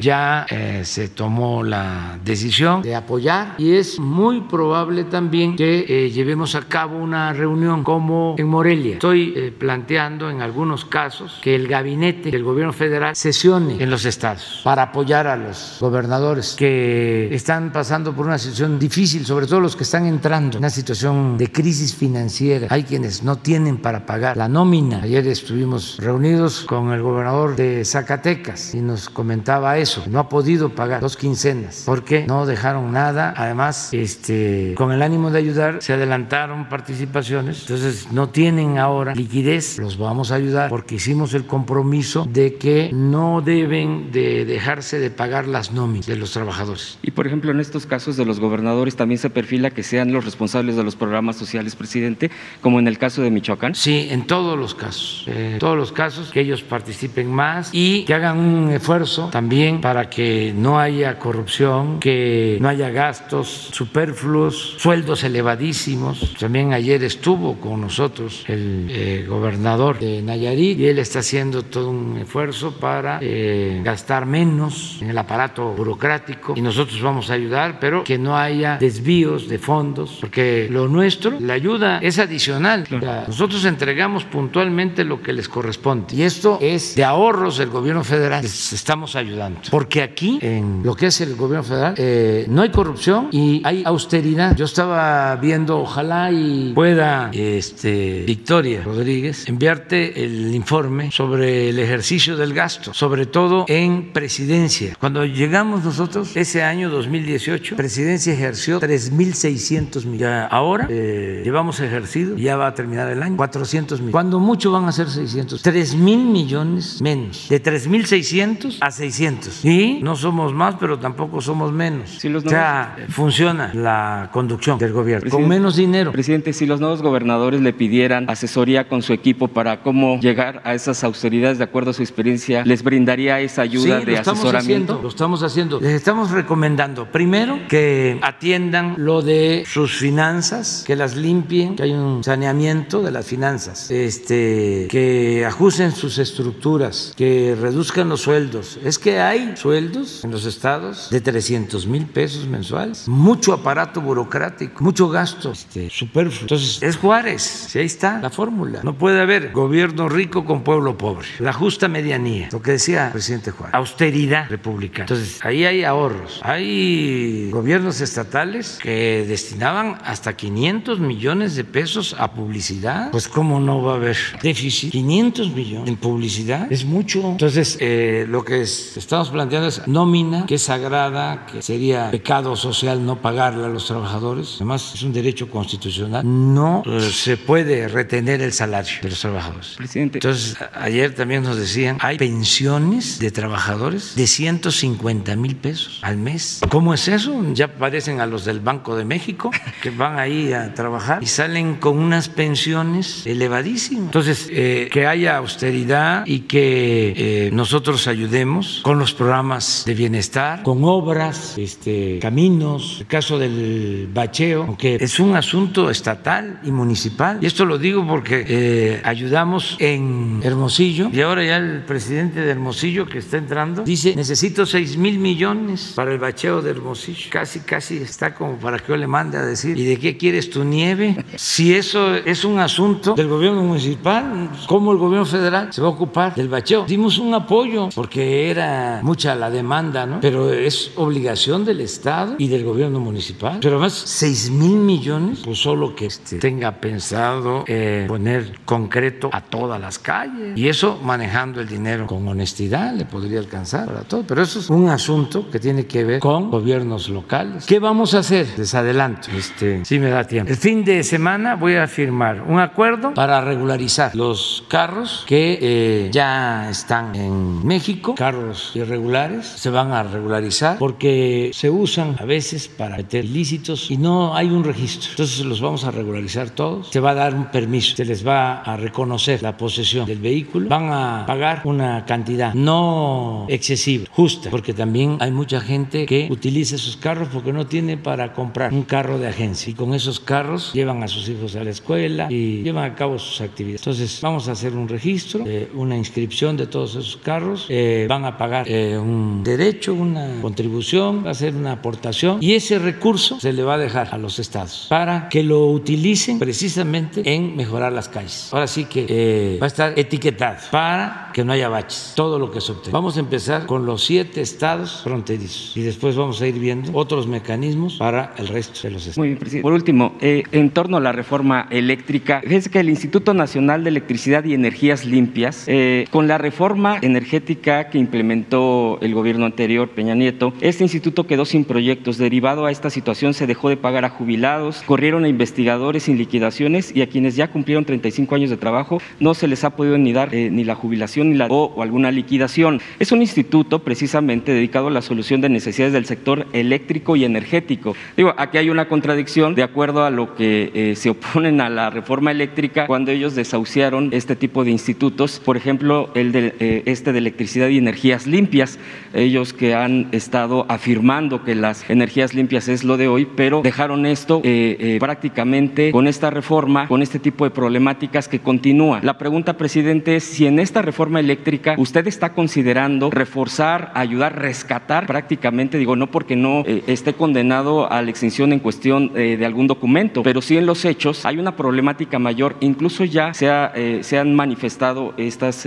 ya se tomó la decisión de apoyar y es muy probable también que llevemos a cabo una reunión como en Morelia. Estoy planteando en algunos casos que el gabinete del gobierno federal sesione en los estados para apoyar apoyar a los gobernadores que están pasando por una situación difícil, sobre todo los que están entrando en una situación de crisis financiera. Hay quienes no tienen para pagar la nómina. Ayer estuvimos reunidos con el gobernador de Zacatecas y nos comentaba eso. No ha podido pagar dos quincenas porque no dejaron nada. Además, este, con el ánimo de ayudar, se adelantaron participaciones. Entonces, no tienen ahora liquidez. Los vamos a ayudar porque hicimos el compromiso de que no deben de dejarse de pagar las nóminas de los trabajadores. Y por ejemplo, en estos casos de los gobernadores también se perfila que sean los responsables de los programas sociales, presidente, como en el caso de Michoacán. Sí, en todos los casos, en todos los casos que ellos participen más y que hagan un esfuerzo también para que no haya corrupción, que no haya gastos superfluos, sueldos elevadísimos. También ayer estuvo con nosotros el eh, gobernador de Nayarit y él está haciendo todo un esfuerzo para eh, gastar menos en el aparato burocrático y nosotros vamos a ayudar, pero que no haya desvíos de fondos, porque lo nuestro, la ayuda es adicional. nosotros entregamos puntualmente lo que les corresponde y esto es de ahorros del gobierno federal. Les estamos ayudando, porque aquí en lo que es el gobierno federal eh, no hay corrupción y hay austeridad. Yo estaba viendo, ojalá y pueda este, Victoria Rodríguez enviarte el informe sobre el ejercicio del gasto, sobre todo en presidencia. Cuando llegamos nosotros, ese año 2018, presidencia ejerció 3.600 millones. Ahora eh, llevamos ejercido, ya va a terminar el año, 400 millones. Cuando mucho van a ser 600. 3.000 millones menos. De 3.600 a 600. Y no somos más, pero tampoco somos menos. o sea, funciona la conducción del gobierno. Con menos dinero. Presidente, si los nuevos gobernadores le pidieran asesoría con su equipo para cómo llegar a esas austeridades de acuerdo a su experiencia, ¿les brindaría esa ayuda de asesoramiento? Lo estamos haciendo. Les estamos recomendando, primero, que atiendan lo de sus finanzas, que las limpien, que hay un saneamiento de las finanzas, este, que ajusten sus estructuras, que reduzcan los sueldos. Es que hay sueldos en los estados de 300 mil pesos mensuales, mucho aparato burocrático, mucho gasto este, superfluo. Entonces, es Juárez, si ahí está la fórmula. No puede haber gobierno rico con pueblo pobre. La justa medianía, lo que decía el presidente Juárez, austeridad republicana. Entonces, ahí hay ahorros. Hay gobiernos estatales que destinaban hasta 500 millones de pesos a publicidad. Pues, ¿cómo no va a haber déficit? 500 millones en publicidad es mucho. Entonces, eh, lo que estamos planteando es nómina, que es sagrada, que sería pecado social no pagarla a los trabajadores. Además, es un derecho constitucional. No eh, se puede retener el salario de los trabajadores. Presidente. Entonces, ayer también nos decían, hay pensiones de trabajadores de 150 mil pesos al mes. ¿Cómo es eso? Ya parecen a los del Banco de México que van ahí a trabajar y salen con unas pensiones elevadísimas. Entonces, eh, que haya austeridad y que eh, nosotros ayudemos con los programas de bienestar, con obras, este, caminos, el caso del bacheo, aunque es un asunto estatal y municipal. Y esto lo digo porque eh, ayudamos en Hermosillo y ahora ya el presidente de Hermosillo que está entrando dice necesito 6 mil millones para el bacheo de Hermosillo. Casi, casi está como para que yo le mande a decir, ¿y de qué quieres tu nieve? Si eso es un asunto del gobierno municipal, ¿cómo el gobierno federal se va a ocupar del bacheo? Dimos un apoyo porque era mucha la demanda, ¿no? Pero es obligación del Estado y del gobierno municipal. Pero además, 6 mil millones, pues solo que este, tenga pensado eh, poner concreto a todas las calles. Y eso manejando el dinero con honestidad le podría alcanzar para todo. Pero eso es un asunto que tiene que ver con gobiernos locales. ¿Qué vamos a hacer? Les adelanto, este, si me da tiempo. El fin de semana voy a firmar un acuerdo para regularizar los carros que eh, ya están en México, carros irregulares, se van a regularizar porque se usan a veces para meter ilícitos y no hay un registro. Entonces los vamos a regularizar todos. Se va a dar un permiso, se les va a reconocer la posesión del vehículo, van a pagar una cantidad no excesiva, justa, porque también hay mucha gente que utiliza esos carros porque no tiene para comprar un carro de agencia y con esos carros llevan a sus hijos a la escuela y llevan a cabo sus actividades. Entonces vamos a hacer un registro, eh, una inscripción de todos esos carros, eh, van a pagar eh, un derecho, una contribución, va a ser una aportación y ese recurso se le va a dejar a los estados para que lo utilicen precisamente en mejorar las calles. Ahora sí que va a estar etiquetado para que no haya baches, todo lo que se obtenga. Vamos a empezar con los siete estados fronterizos y después vamos a ir viendo otros mecanismos para el resto de los estados. Muy bien, presidente. Por último, en torno a la reforma eléctrica, fíjense que el Instituto Nacional de Electricidad y Energías Limpias, eh, con la reforma energética que implementó el gobierno anterior, Peña Nieto, este instituto quedó sin proyectos. Derivado a esta situación, se dejó de pagar a jubilados, corrieron a investigadores sin liquidaciones y a quienes ya cumplieron 35 años de trabajo no se les ha podido ni dar eh, ni la jubilación ni la o, alguna liquidación. Es un instituto precisamente dedicado a la solución de necesidades del sector eléctrico y energético. Digo, aquí hay una contradicción de acuerdo a lo que eh, se oponen a la reforma eléctrica cuando ellos desahuciaron este tipo de institutos, por ejemplo, el de eh, este de electricidad y energías limpias, ellos que han estado afirmando que las energías limpias es lo de hoy, pero dejaron esto eh, eh, prácticamente con esta reforma, con este tipo de problemáticas que continúa. La pregunta, presidente, es si en esta reforma eléctrica usted está considerando reforzar ayudar, rescatar prácticamente, digo, no porque no eh, esté condenado a la extinción en cuestión eh, de algún documento, pero sí en los hechos hay una problemática mayor, incluso ya se, eh, han manifestado estas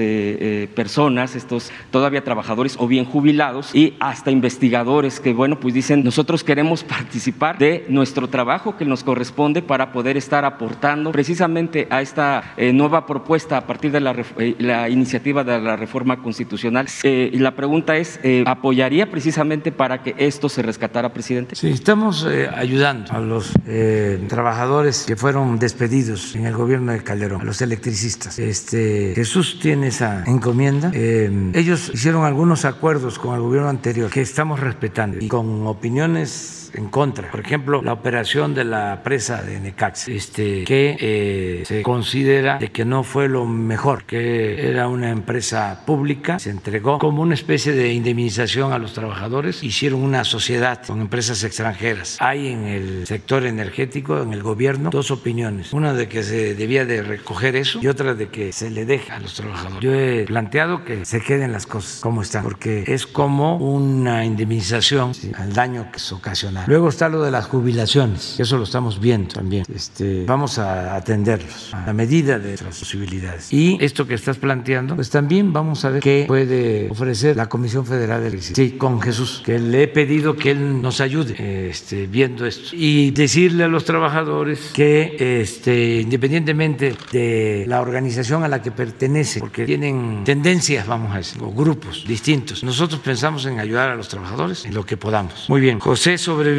personas, estos todavía trabajadores o bien jubilados y hasta investigadores que, bueno, pues dicen, nosotros queremos participar de nuestro trabajo que nos corresponde para poder estar aportando precisamente a esta nueva propuesta a partir de la, la iniciativa de la reforma constitucional. y la pregunta es, ¿apoyaría precisamente para que esto se rescatara, presidente? Sí, estamos ayudando a los eh, trabajadores que fueron despedidos en el gobierno de Calderón, a los electricistas. Este, Jesús tiene esa encomienda. Eh, ellos hicieron algunos acuerdos con el gobierno anterior que estamos respetando y con opiniones en contra. Por ejemplo, la operación de la presa de Necax, este, que eh, se considera de que no fue lo mejor, que era una empresa pública, se entregó como una especie de indemnización a los trabajadores, hicieron una sociedad con empresas extranjeras. Hay en el sector energético, en el gobierno, dos opiniones. Una de que se debía de recoger eso y otra de que se le deja a los trabajadores. Yo he planteado que se queden las cosas como están, porque es como una indemnización al daño que se ocasiona Luego está lo de las jubilaciones, eso lo estamos viendo también. Este, vamos a atenderlos a medida de nuestras posibilidades. Y esto que estás planteando, pues también vamos a ver qué puede ofrecer la Comisión Federal de Electricidad. Sí, con Jesús, que le he pedido que él nos ayude este, viendo esto. Y decirle a los trabajadores que este, independientemente de la organización a la que pertenece, porque tienen tendencias, vamos a decir, o grupos distintos, nosotros pensamos en ayudar a los trabajadores en lo que podamos. Muy bien, José sobre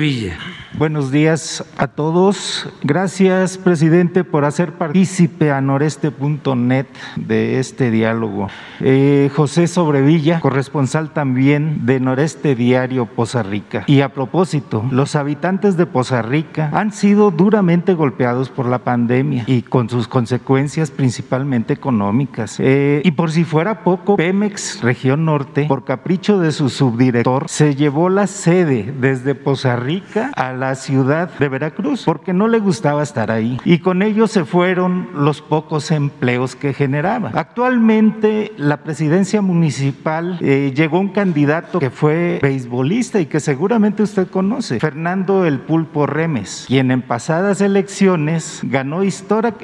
Buenos días a todos. Gracias, presidente, por hacer partícipe a noreste.net de este diálogo. Eh, José Sobrevilla, corresponsal también de Noreste Diario Poza Rica. Y a propósito, los habitantes de Poza Rica han sido duramente golpeados por la pandemia y con sus consecuencias principalmente económicas. Eh, y por si fuera poco, Pemex, región norte, por capricho de su subdirector, se llevó la sede desde Poza Rica Rica a la ciudad de Veracruz porque no le gustaba estar ahí y con ello se fueron los pocos empleos que generaba. Actualmente la presidencia municipal eh, llegó un candidato que fue beisbolista y que seguramente usted conoce, Fernando El Pulpo Remes, quien en pasadas elecciones ganó eh,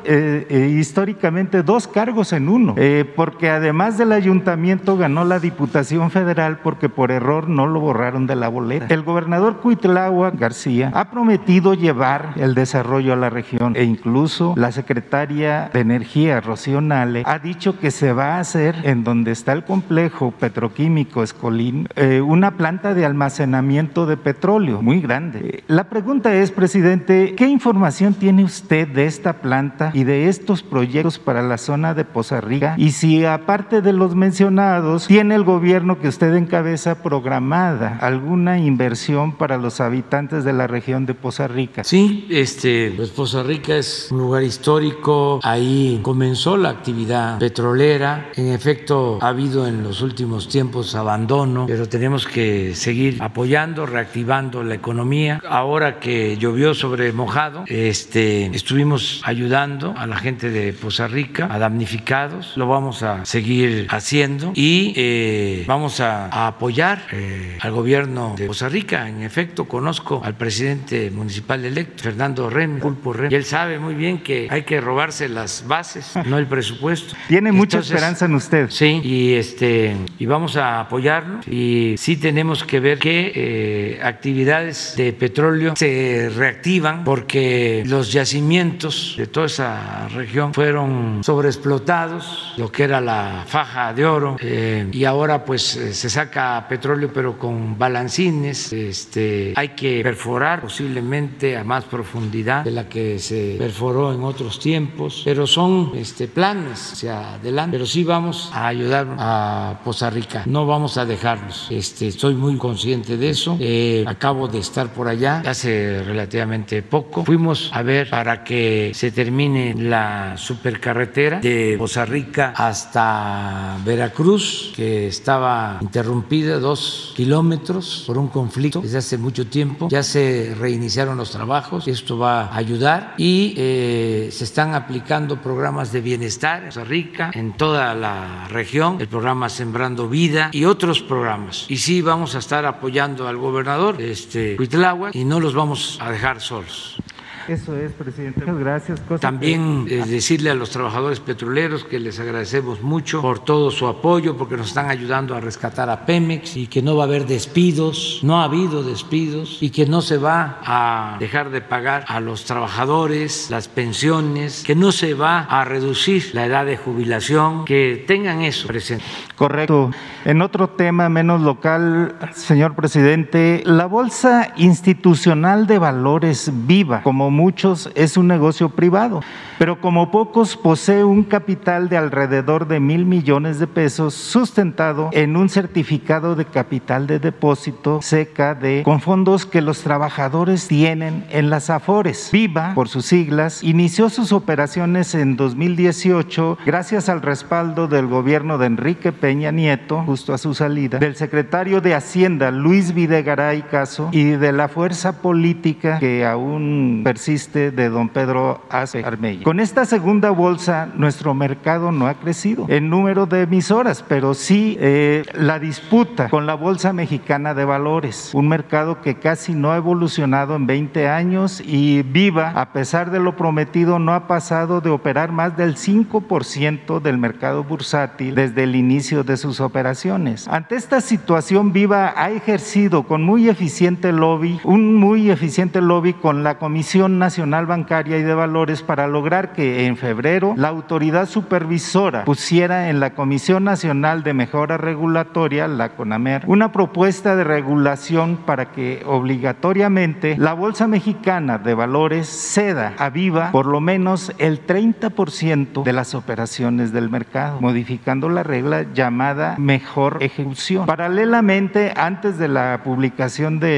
eh, históricamente dos cargos en uno, porque además del ayuntamiento ganó la Diputación Federal porque por error no lo borraron de la bolera. El gobernador Cuitlao García ha prometido llevar el desarrollo a la región e incluso la secretaria de Energía, Rocío Nale, ha dicho que se va a hacer en donde está el complejo petroquímico Escolín eh, una planta de almacenamiento de petróleo muy grande. La pregunta es, presidente, ¿qué información tiene usted de esta planta y de estos proyectos para la zona de Poza Rica? Y si aparte de los mencionados, tiene el gobierno que usted encabeza programada alguna inversión para los habitantes de la región de Poza Rica. Sí, este, pues Poza Rica es un lugar histórico, ahí comenzó la actividad petrolera, en efecto ha habido en los últimos tiempos abandono, pero tenemos que seguir apoyando, reactivando la economía. Ahora que llovió sobre mojado, este, estuvimos ayudando a la gente de Poza Rica, a damnificados, lo vamos a seguir haciendo y eh, vamos a, apoyar eh, al gobierno de Poza Rica, en efecto, con conozco al presidente municipal electo, Fernando Remy, Pulpo Remy, y él sabe muy bien que hay que robarse las bases, no el presupuesto. Tiene mucha esperanza en usted. Sí, y este y vamos a apoyarlo y sí tenemos que ver qué eh, actividades de petróleo se reactivan porque los yacimientos de toda esa región fueron sobreexplotados, lo que era la faja de oro eh, y ahora pues eh, se saca petróleo pero con balancines, este hay que perforar posiblemente a más profundidad de la que se perforó en otros tiempos, pero son este, planes hacia adelante. Pero sí vamos a ayudar a Poza Rica, no vamos a dejarnos. Este, estoy muy consciente de eso. Eh, acabo de estar por allá hace relativamente poco. Fuimos a ver para que se termine la supercarretera de Poza Rica hasta Veracruz, que estaba interrumpida dos kilómetros por un conflicto desde hace mucho tiempo Ya se reiniciaron los trabajos, esto va a ayudar y eh, se están aplicando programas de bienestar en Costa Rica, en toda la región, el programa Sembrando Vida y otros programas. Y sí vamos a estar apoyando al gobernador este, Cuitláhuac y no los vamos a dejar solos. Eso es, presidente. Muchas gracias. Cosa También que- eh, decirle a los trabajadores petroleros que les agradecemos mucho por todo su apoyo, porque nos están ayudando a rescatar a Pemex y que no va a haber despidos, no ha habido despidos y que no se va a dejar de pagar a los trabajadores las pensiones, que no se va a reducir la edad de jubilación, que tengan eso presente. Correcto. En otro tema menos local, señor presidente, la Bolsa Institucional de Valores Viva, como muchos, es un negocio privado, pero como pocos posee un capital de alrededor de mil millones de pesos sustentado en un certificado de capital de depósito CKD con fondos que los trabajadores tienen en las AFORES. Viva, por sus siglas, inició sus operaciones en 2018 gracias al respaldo del gobierno de Enrique Peña Nieto, justo a su salida, del secretario de Hacienda Luis Videgaray Caso y de la fuerza política que aún persiste de don Pedro Ace Armella. Con esta segunda bolsa, nuestro mercado no ha crecido en número de emisoras, pero sí eh, la disputa con la Bolsa Mexicana de Valores, un mercado que casi no ha evolucionado en 20 años y Viva, a pesar de lo prometido, no ha pasado de operar más del 5% del mercado bursátil desde el inicio de sus operaciones. Ante esta situación, Viva ha ejercido con muy eficiente lobby, un muy eficiente lobby con la Comisión Nacional Bancaria y de Valores para lograr que en febrero la autoridad supervisora pusiera en la Comisión Nacional de Mejora Regulatoria, la CONAMER, una propuesta de regulación para que obligatoriamente la Bolsa Mexicana de Valores ceda a Viva por lo menos el 30% de las operaciones del mercado, modificando la regla llamada mejor ejecución. Paralelamente, antes de la publicación de,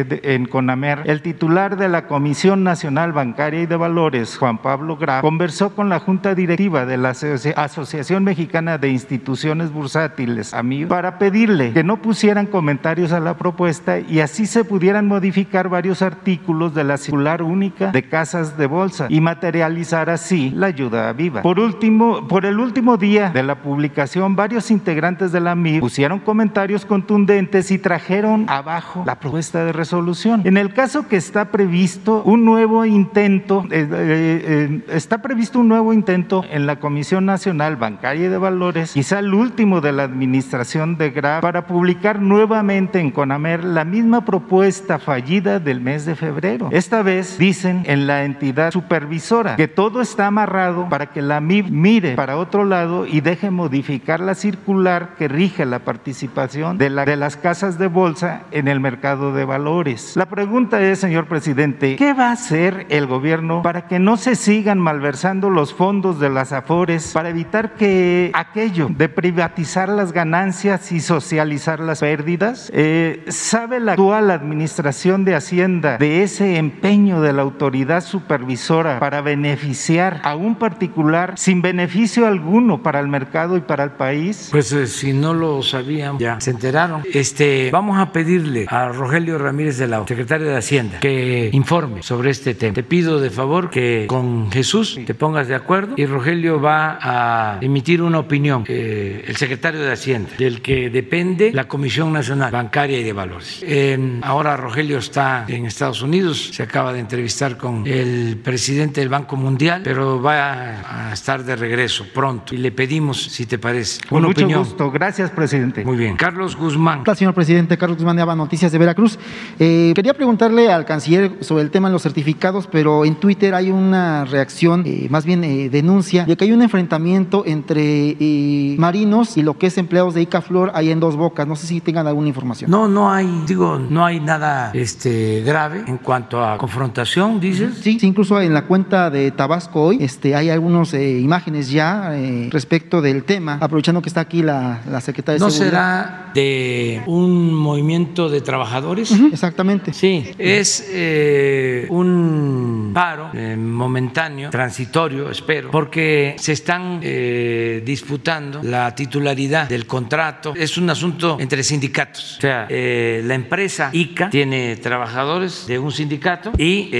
eh, de- en CONAMER, el titular de la Comisión Nacional Bancaria y de Valores, Juan Pablo Graf, conversó con la Junta Directiva de la Asoci- Asociación Mexicana de Instituciones Bursátiles, AMIB, para pedirle que no pusieran comentarios a la propuesta y así se pudieran modificar varios artículos de la circular única de casas de bolsa y materializar así la ayuda Viva. Por último, por el último día de la publicación, varios integrantes de la AMIB pusieron comentarios contundentes y trajeron abajo la propuesta de resolución. En el caso que está previsto un nuevo intento, eh, eh, eh, está previsto un nuevo intento en la Comisión Nacional Bancaria y de Valores, quizá el último de la administración de Graf, para publicar nuevamente en CONAMER la misma propuesta fallida del mes de febrero. Esta vez dicen en la entidad supervisora que todo está amarrado para que la MIB mire para otro lado y deje modificar la circular que rige la participación de, la- de las casas de bolsa en el mercado de valores. La pregunta es, señor presidente, ¿qué va a hacer el gobierno para que no se sigan malversando los fondos de las AFORES para evitar que aquello de privatizar las ganancias y socializar las pérdidas? Eh, ¿Sabe la actual administración de Hacienda de ese empeño de la autoridad supervisora para beneficiar a un particular sin beneficio alguno para el mercado y para el país? Pues eh, si no lo sabían, ya se enteraron. Este, vamos a pedirle a Rogelio Ramírez de la secretario de Hacienda, que informe sobre este tema. Te pido de favor que con Jesús te pongas de acuerdo y Rogelio va a emitir una opinión, eh, el secretario de Hacienda, del que depende la Comisión Nacional Bancaria y de Valores. Eh, ahora Rogelio está en Estados Unidos, se acaba de entrevistar con el presidente del Banco Mundial, pero va a estar de regreso pronto y le pedimos, si te parece, Con mucho opinión. gusto. Gracias, presidente. Muy bien. Carlos Guzmán. Hola, señor presidente. Carlos Guzmán de Aba Noticias de Veracruz. Eh, quería preguntarle al canciller sobre el tema de los certificados, pero en Twitter hay una reacción, eh, más bien eh, denuncia, de que hay un enfrentamiento entre eh, marinos y lo que es empleados de Icaflor ahí en Dos Bocas. No sé si tengan alguna información. No, no hay, digo, no hay nada este, grave en cuanto a confrontación, dices. Sí, sí, incluso en la cuenta de Tabasco hoy este, hay algunas imágenes ya eh, respecto del tema, aprovechando aprovechando que está aquí la, la secretaria de ¿No Seguridad. será de un movimiento de trabajadores? Exactamente. Sí, es eh, un paro eh, momentáneo, transitorio, espero, porque se están eh, disputando la titularidad del contrato. Es un asunto entre sindicatos. O sea, la empresa ICA tiene trabajadores de un sindicato y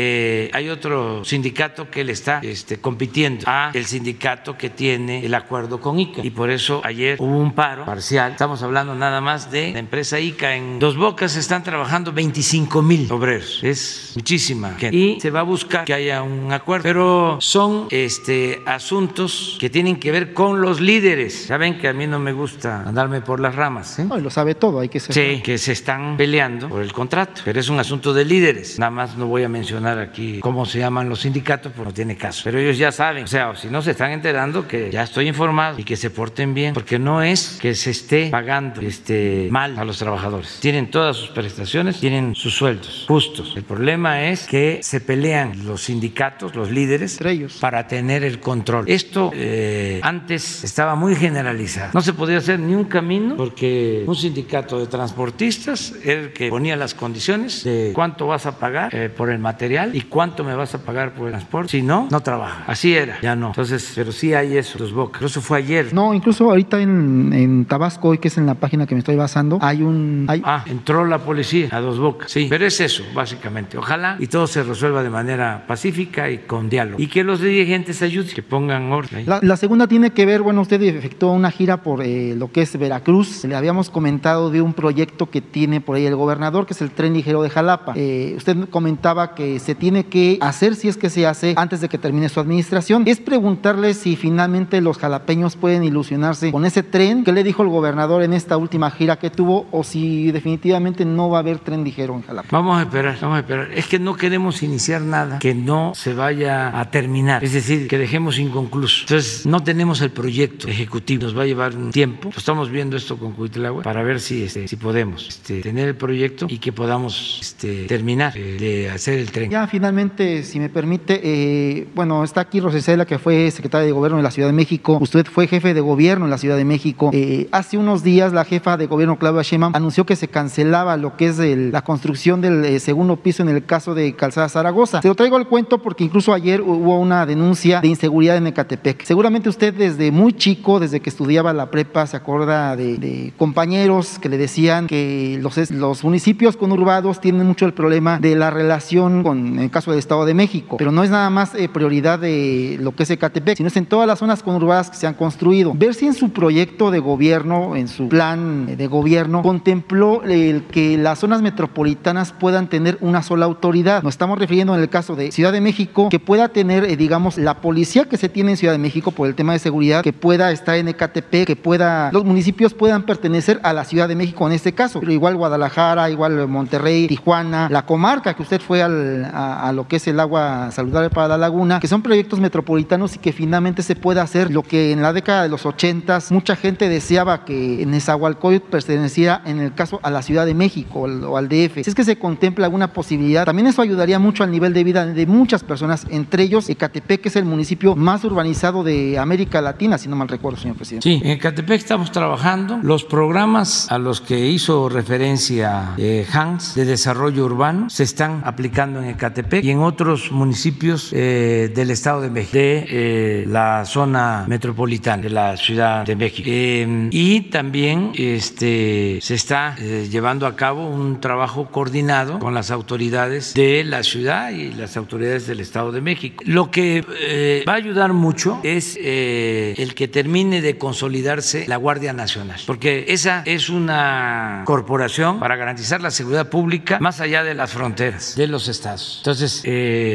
hay otro sindicato que le está este, compitiendo a el sindicato que tiene el acuerdo con ICA. Y por eso ayer hubo un paro parcial. Estamos hablando nada más de la empresa ICA. En Dos Bocas están trabajando 25 mil obreros. Es muchísima gente. Y se va a buscar que haya un acuerdo. Pero son este, asuntos que tienen que ver con los líderes. Saben que a mí no me gusta andarme por las ramas. ¿eh? No, y lo sabe todo, hay que ser. Sí, que se están peleando por el contrato, pero es un asunto de líderes. Nada más no voy a mencionar aquí cómo se llaman los sindicatos, porque no tiene caso. Pero ellos ya saben, o sea, si no se están enterando que ya estoy informado y que se porten bien, porque no es que se esté pagando este, mal a los trabajadores. Tienen todas sus prestaciones, tienen sus sueldos justos. El problema es que se pelean los sindicatos, los líderes, Entre ellos. para tener el control. Esto eh, antes estaba muy generalizado. No se podía hacer ni un camino porque un sindicato de transportistas era el que ponía las condiciones de cuánto vas a pagar eh, por el material y cuánto me vas a pagar por el transporte. Si no, no trabaja. Así era, ya no. Entonces, pero sí hay eso, los bocas. Eso fue ayer. No, incluso ahorita en, en Tabasco, hoy que es en la página que me estoy basando, hay un. Hay, Ah, entró la policía a dos bocas. Sí, pero es eso, básicamente. Ojalá y todo se resuelva de manera pacífica y con diálogo. Y que los dirigentes ayuden, que pongan orden. ahí. La, la segunda tiene que ver, bueno, usted efectuó una gira por eh, lo que es Veracruz. Le habíamos comentado de un proyecto que tiene por ahí el gobernador, que es el tren ligero de Jalapa. Eh, usted comentaba que se tiene que hacer, si es que se hace, antes de que termine su administración. Es preguntarle si finalmente los jalapeños pueden ilusionarse con ese tren. ¿Qué le dijo el gobernador en esta última gira que tuvo? O si definitivamente no va a haber tren ligero en Jalapa. Vamos a esperar, vamos a esperar. Es que no queremos iniciar nada que no se vaya a terminar, es decir, que dejemos inconcluso. Entonces, no tenemos el proyecto ejecutivo, nos va a llevar un tiempo. Estamos viendo esto con Cuitlagua para ver si, este, si podemos este, tener el proyecto y que podamos este, terminar eh, de hacer el tren. Ya finalmente, si me permite, eh, bueno, está aquí Rosicela, que fue secretaria de Gobierno de la Ciudad de México. Usted fue jefe de gobierno en la Ciudad de México. Eh, hace unos días la jefa de gobierno, Claudia Sheinbaum, anunció que se cancelaba lo que es el- la construcción del eh, segundo piso en el caso de Calzada Zaragoza. Se lo traigo al cuento porque incluso ayer hubo una denuncia de inseguridad en Ecatepec. Seguramente usted desde muy chico, desde que estudiaba la prepa, se acuerda de, de compañeros que le decían que los, los municipios conurbados tienen mucho el problema de la relación con el caso del Estado de México, pero no es nada más eh, prioridad de lo que es Ecatepec, sino es en todas las zonas conurbadas que se han construido. Ver si en su proyecto de gobierno, en su plan eh, de gobierno, contempló el que las zonas metropolitanas puedan tener una sola autoridad. Nos estamos refiriendo en el caso de Ciudad de México, que pueda tener, eh, digamos, la policía que se tiene en Ciudad de México por el tema de seguridad, que pueda estar en Ecatepec, que pueda, los municipios puedan pertenecer a la Ciudad de México en este caso, pero igual Guadalajara, igual Monterrey, Tijuana, la comarca que usted fue al- a, a lo que es el agua saludable para la laguna, que son proyectos metropolitanos y que finalmente se puede hacer lo que en la década de los 80 mucha gente deseaba que Nezahualcóyotl perteneciera en el caso a la Ciudad de México o al, o al DF. Si es que se contempla alguna posibilidad, también eso ayudaría mucho al nivel de vida de muchas personas, entre ellos Ecatepec, que es el municipio más urbanizado de América Latina, si no mal recuerdo, señor presidente. Sí, en Ecatepec estamos trabajando. Los programas a los que hizo referencia eh, Hans de desarrollo urbano se están aplicando en Ecatepec y en otros municipios eh, del Estado de México, de eh, la zona metropolitana de la Ciudad de México. Eh, y también este, se está eh, llevando a cabo un trabajo coordinado con las autoridades de la ciudad y las autoridades del Estado de México. Lo que eh, va a ayudar mucho es eh, el que termine de consolidarse la Guardia Nacional, porque esa es una corporación para garantizar la seguridad pública más allá de las fronteras de los estados. Entonces,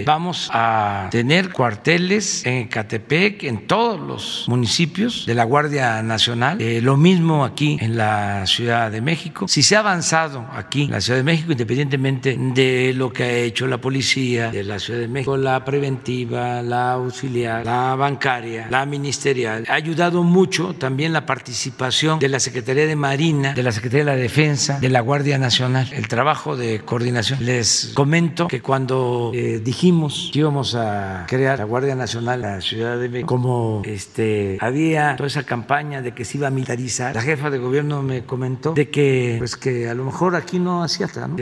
vamos a tener cuarteles en Ecatepec, en todos los municipios de la Guardia Nacional, Eh, lo mismo aquí en la Ciudad de México. Si se ha avanzado aquí en la Ciudad de México, independientemente de lo que ha hecho la policía de la Ciudad de México, la preventiva, la auxiliar, la bancaria, la ministerial, ha ayudado mucho también la participación de la Secretaría de Marina, de la Secretaría de la Defensa, de la Guardia Nacional, el trabajo de coordinación. Les comento que cuando eh, dijimos que íbamos a crear la Guardia Nacional la Ciudad de México, como este, había toda esa campaña campaña de que se iba a militarizar. La jefa de gobierno me comentó de que, pues que a lo mejor aquí no hacía falta, ¿no?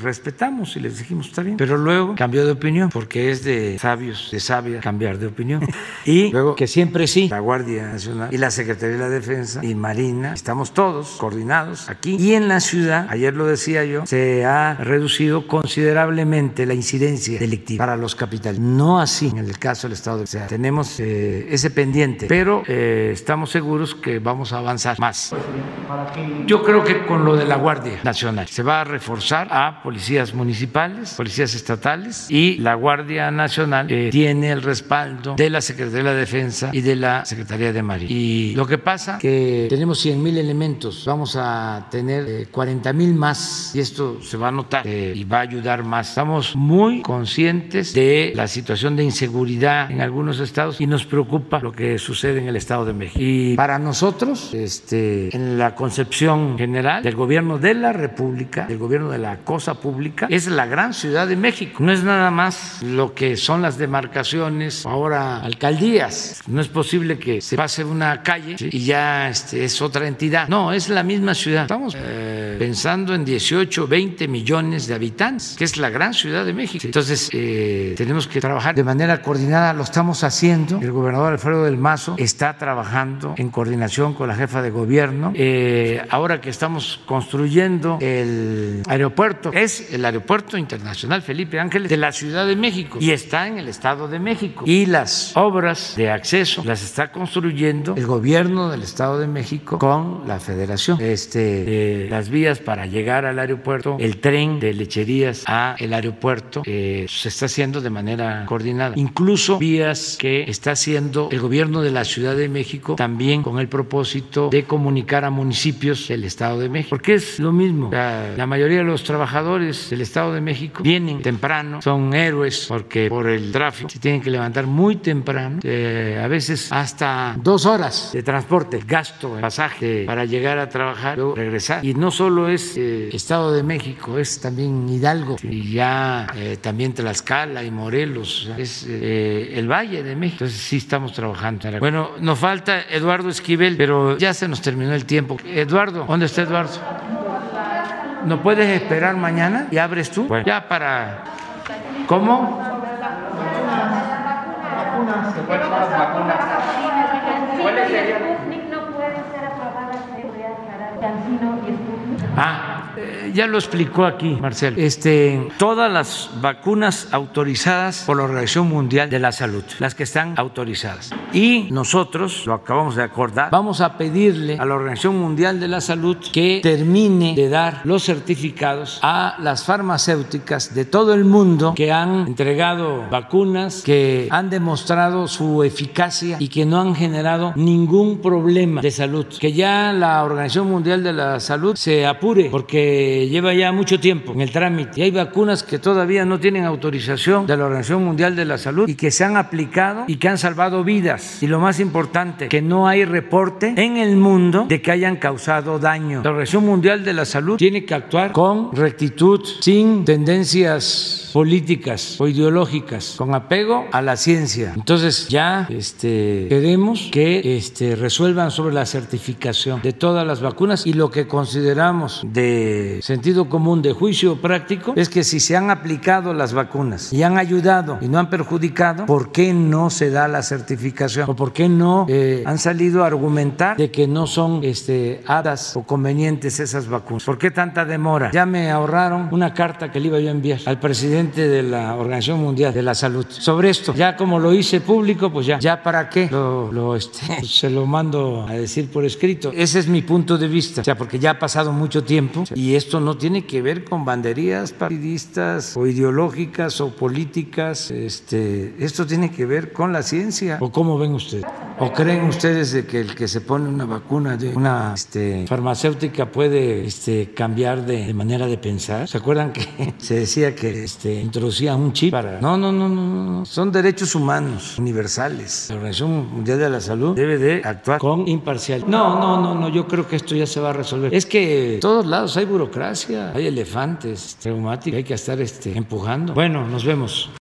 Respetamos y les dijimos está bien. Pero luego cambió de opinión porque es de sabios, de sabia cambiar de opinión. y luego que siempre sí, la Guardia Nacional y la Secretaría de la Defensa y Marina, estamos todos coordinados aquí y en la ciudad, ayer lo decía yo, se ha reducido considerablemente la incidencia delictiva para los capitales. No así en el caso del Estado de o sea, tenemos eh, ese pendiente, pero eh, estamos seguros que vamos a avanzar más. Yo creo que con lo de la Guardia Nacional se va a reforzar a policías municipales, policías estatales y la Guardia Nacional eh, tiene el respaldo de la Secretaría de la Defensa y de la Secretaría de Marina. Y lo que pasa que tenemos 100 mil elementos, vamos a tener 40 mil más y esto se va a notar y va a ayudar más. Estamos muy conscientes de la situación de inseguridad en algunos estados y nos preocupa lo que sucede en el Estado de México. Y para nosotros, este, en la concepción general del gobierno de la República, del gobierno de la cosa pública, es la gran ciudad de México. No es nada más lo que son las demarcaciones, ahora alcaldías. No es posible que se pase una calle y ya este, es otra entidad. No, es la misma ciudad. Estamos eh, pensando en 18, 20 millones de habitantes, que es la gran ciudad de México. Entonces, eh, tenemos que trabajar de manera coordinada. Lo estamos haciendo. El gobernador Alfredo del Mazo está trabajando en coordinación con la jefa de gobierno. Eh, ahora que estamos construyendo el aeropuerto, es el aeropuerto internacional Felipe Ángeles de la Ciudad de México y está en el Estado de México. Y las obras de acceso las está construyendo el gobierno del Estado de México con la Federación. Este, eh, las vías para llegar al aeropuerto, el tren de lecherías a el aeropuerto eh, se está haciendo de manera coordinada. Incluso vías que está haciendo el gobierno de la Ciudad de México también con el propósito de comunicar a municipios del Estado de México, porque es lo mismo. La, mayoría de los trabajadores del Estado de México vienen temprano, son héroes porque por el tráfico se tienen que levantar muy temprano, eh, a veces hasta dos horas de transporte, gasto, pasaje para llegar a trabajar, luego regresar. Y no solo es eh, Estado de México, es también Hidalgo y ya eh, también Tlaxcala y Morelos, es eh, el Valle de México. Entonces sí estamos trabajando. Bueno, nos falta Eduardo Esquivel, pero ya se nos terminó el tiempo. Eduardo, ¿dónde está Eduardo? ¿No puedes esperar mañana y abres tú? Bueno, ya para... ¿Cómo? Ah, eh, ya lo explicó aquí, Marcelo. Este, todas las vacunas autorizadas por la Organización Mundial de la Salud, las que están autorizadas. Y nosotros, lo acabamos de acordar, vamos a pedirle a la Organización Mundial de la Salud que termine de dar los certificados a las farmacéuticas de todo el mundo que han entregado vacunas, que han demostrado su eficacia y que no han generado ningún problema de salud. Que ya la Organización Mundial de la Salud se apure porque lleva ya mucho tiempo en el trámite y hay vacunas que todavía no tienen autorización de la Organización Mundial de la Salud y que se han aplicado y que han salvado vidas. Y lo más importante, que no hay reporte en el mundo de que hayan causado daño. La Organización Mundial de la Salud tiene que actuar con rectitud, sin tendencias políticas o ideológicas, con apego a la ciencia. Entonces ya este, queremos que este, resuelvan sobre la certificación de todas las vacunas y lo que consideramos de sentido común, de juicio práctico, es que si se han aplicado las vacunas y han ayudado y no han perjudicado, ¿por qué no se da la certificación? ¿O por qué no eh, han salido a argumentar de que no son este, hadas o convenientes esas vacunas? ¿Por qué tanta demora? Ya me ahorraron una carta que le iba yo a enviar al presidente de la Organización Mundial de la Salud sobre esto. Ya como lo hice público, pues ya, ya para qué lo, lo este, se lo mando a decir por escrito. Ese es mi punto de vista, o sea, porque ya ha pasado mucho tiempo y esto no tiene que ver con banderías partidistas o ideológicas o políticas. Este, esto tiene que ver con la ciencia. ¿O cómo ven ustedes? ¿O creen ustedes de que el que se pone una vacuna de una este, farmacéutica puede este, cambiar de, manera de pensar? ¿Se acuerdan que se decía que este, un chip para... No, no, no, no, no. Son derechos humanos universales. La Organización Mundial de la Salud debe de actuar con imparcialidad. No, no, no, no, yo creo que esto ya se va a resolver. Es que en todos lados hay burocracia, hay elefantes traumáticos, hay que estar este, empujando. Bueno, nos vemos.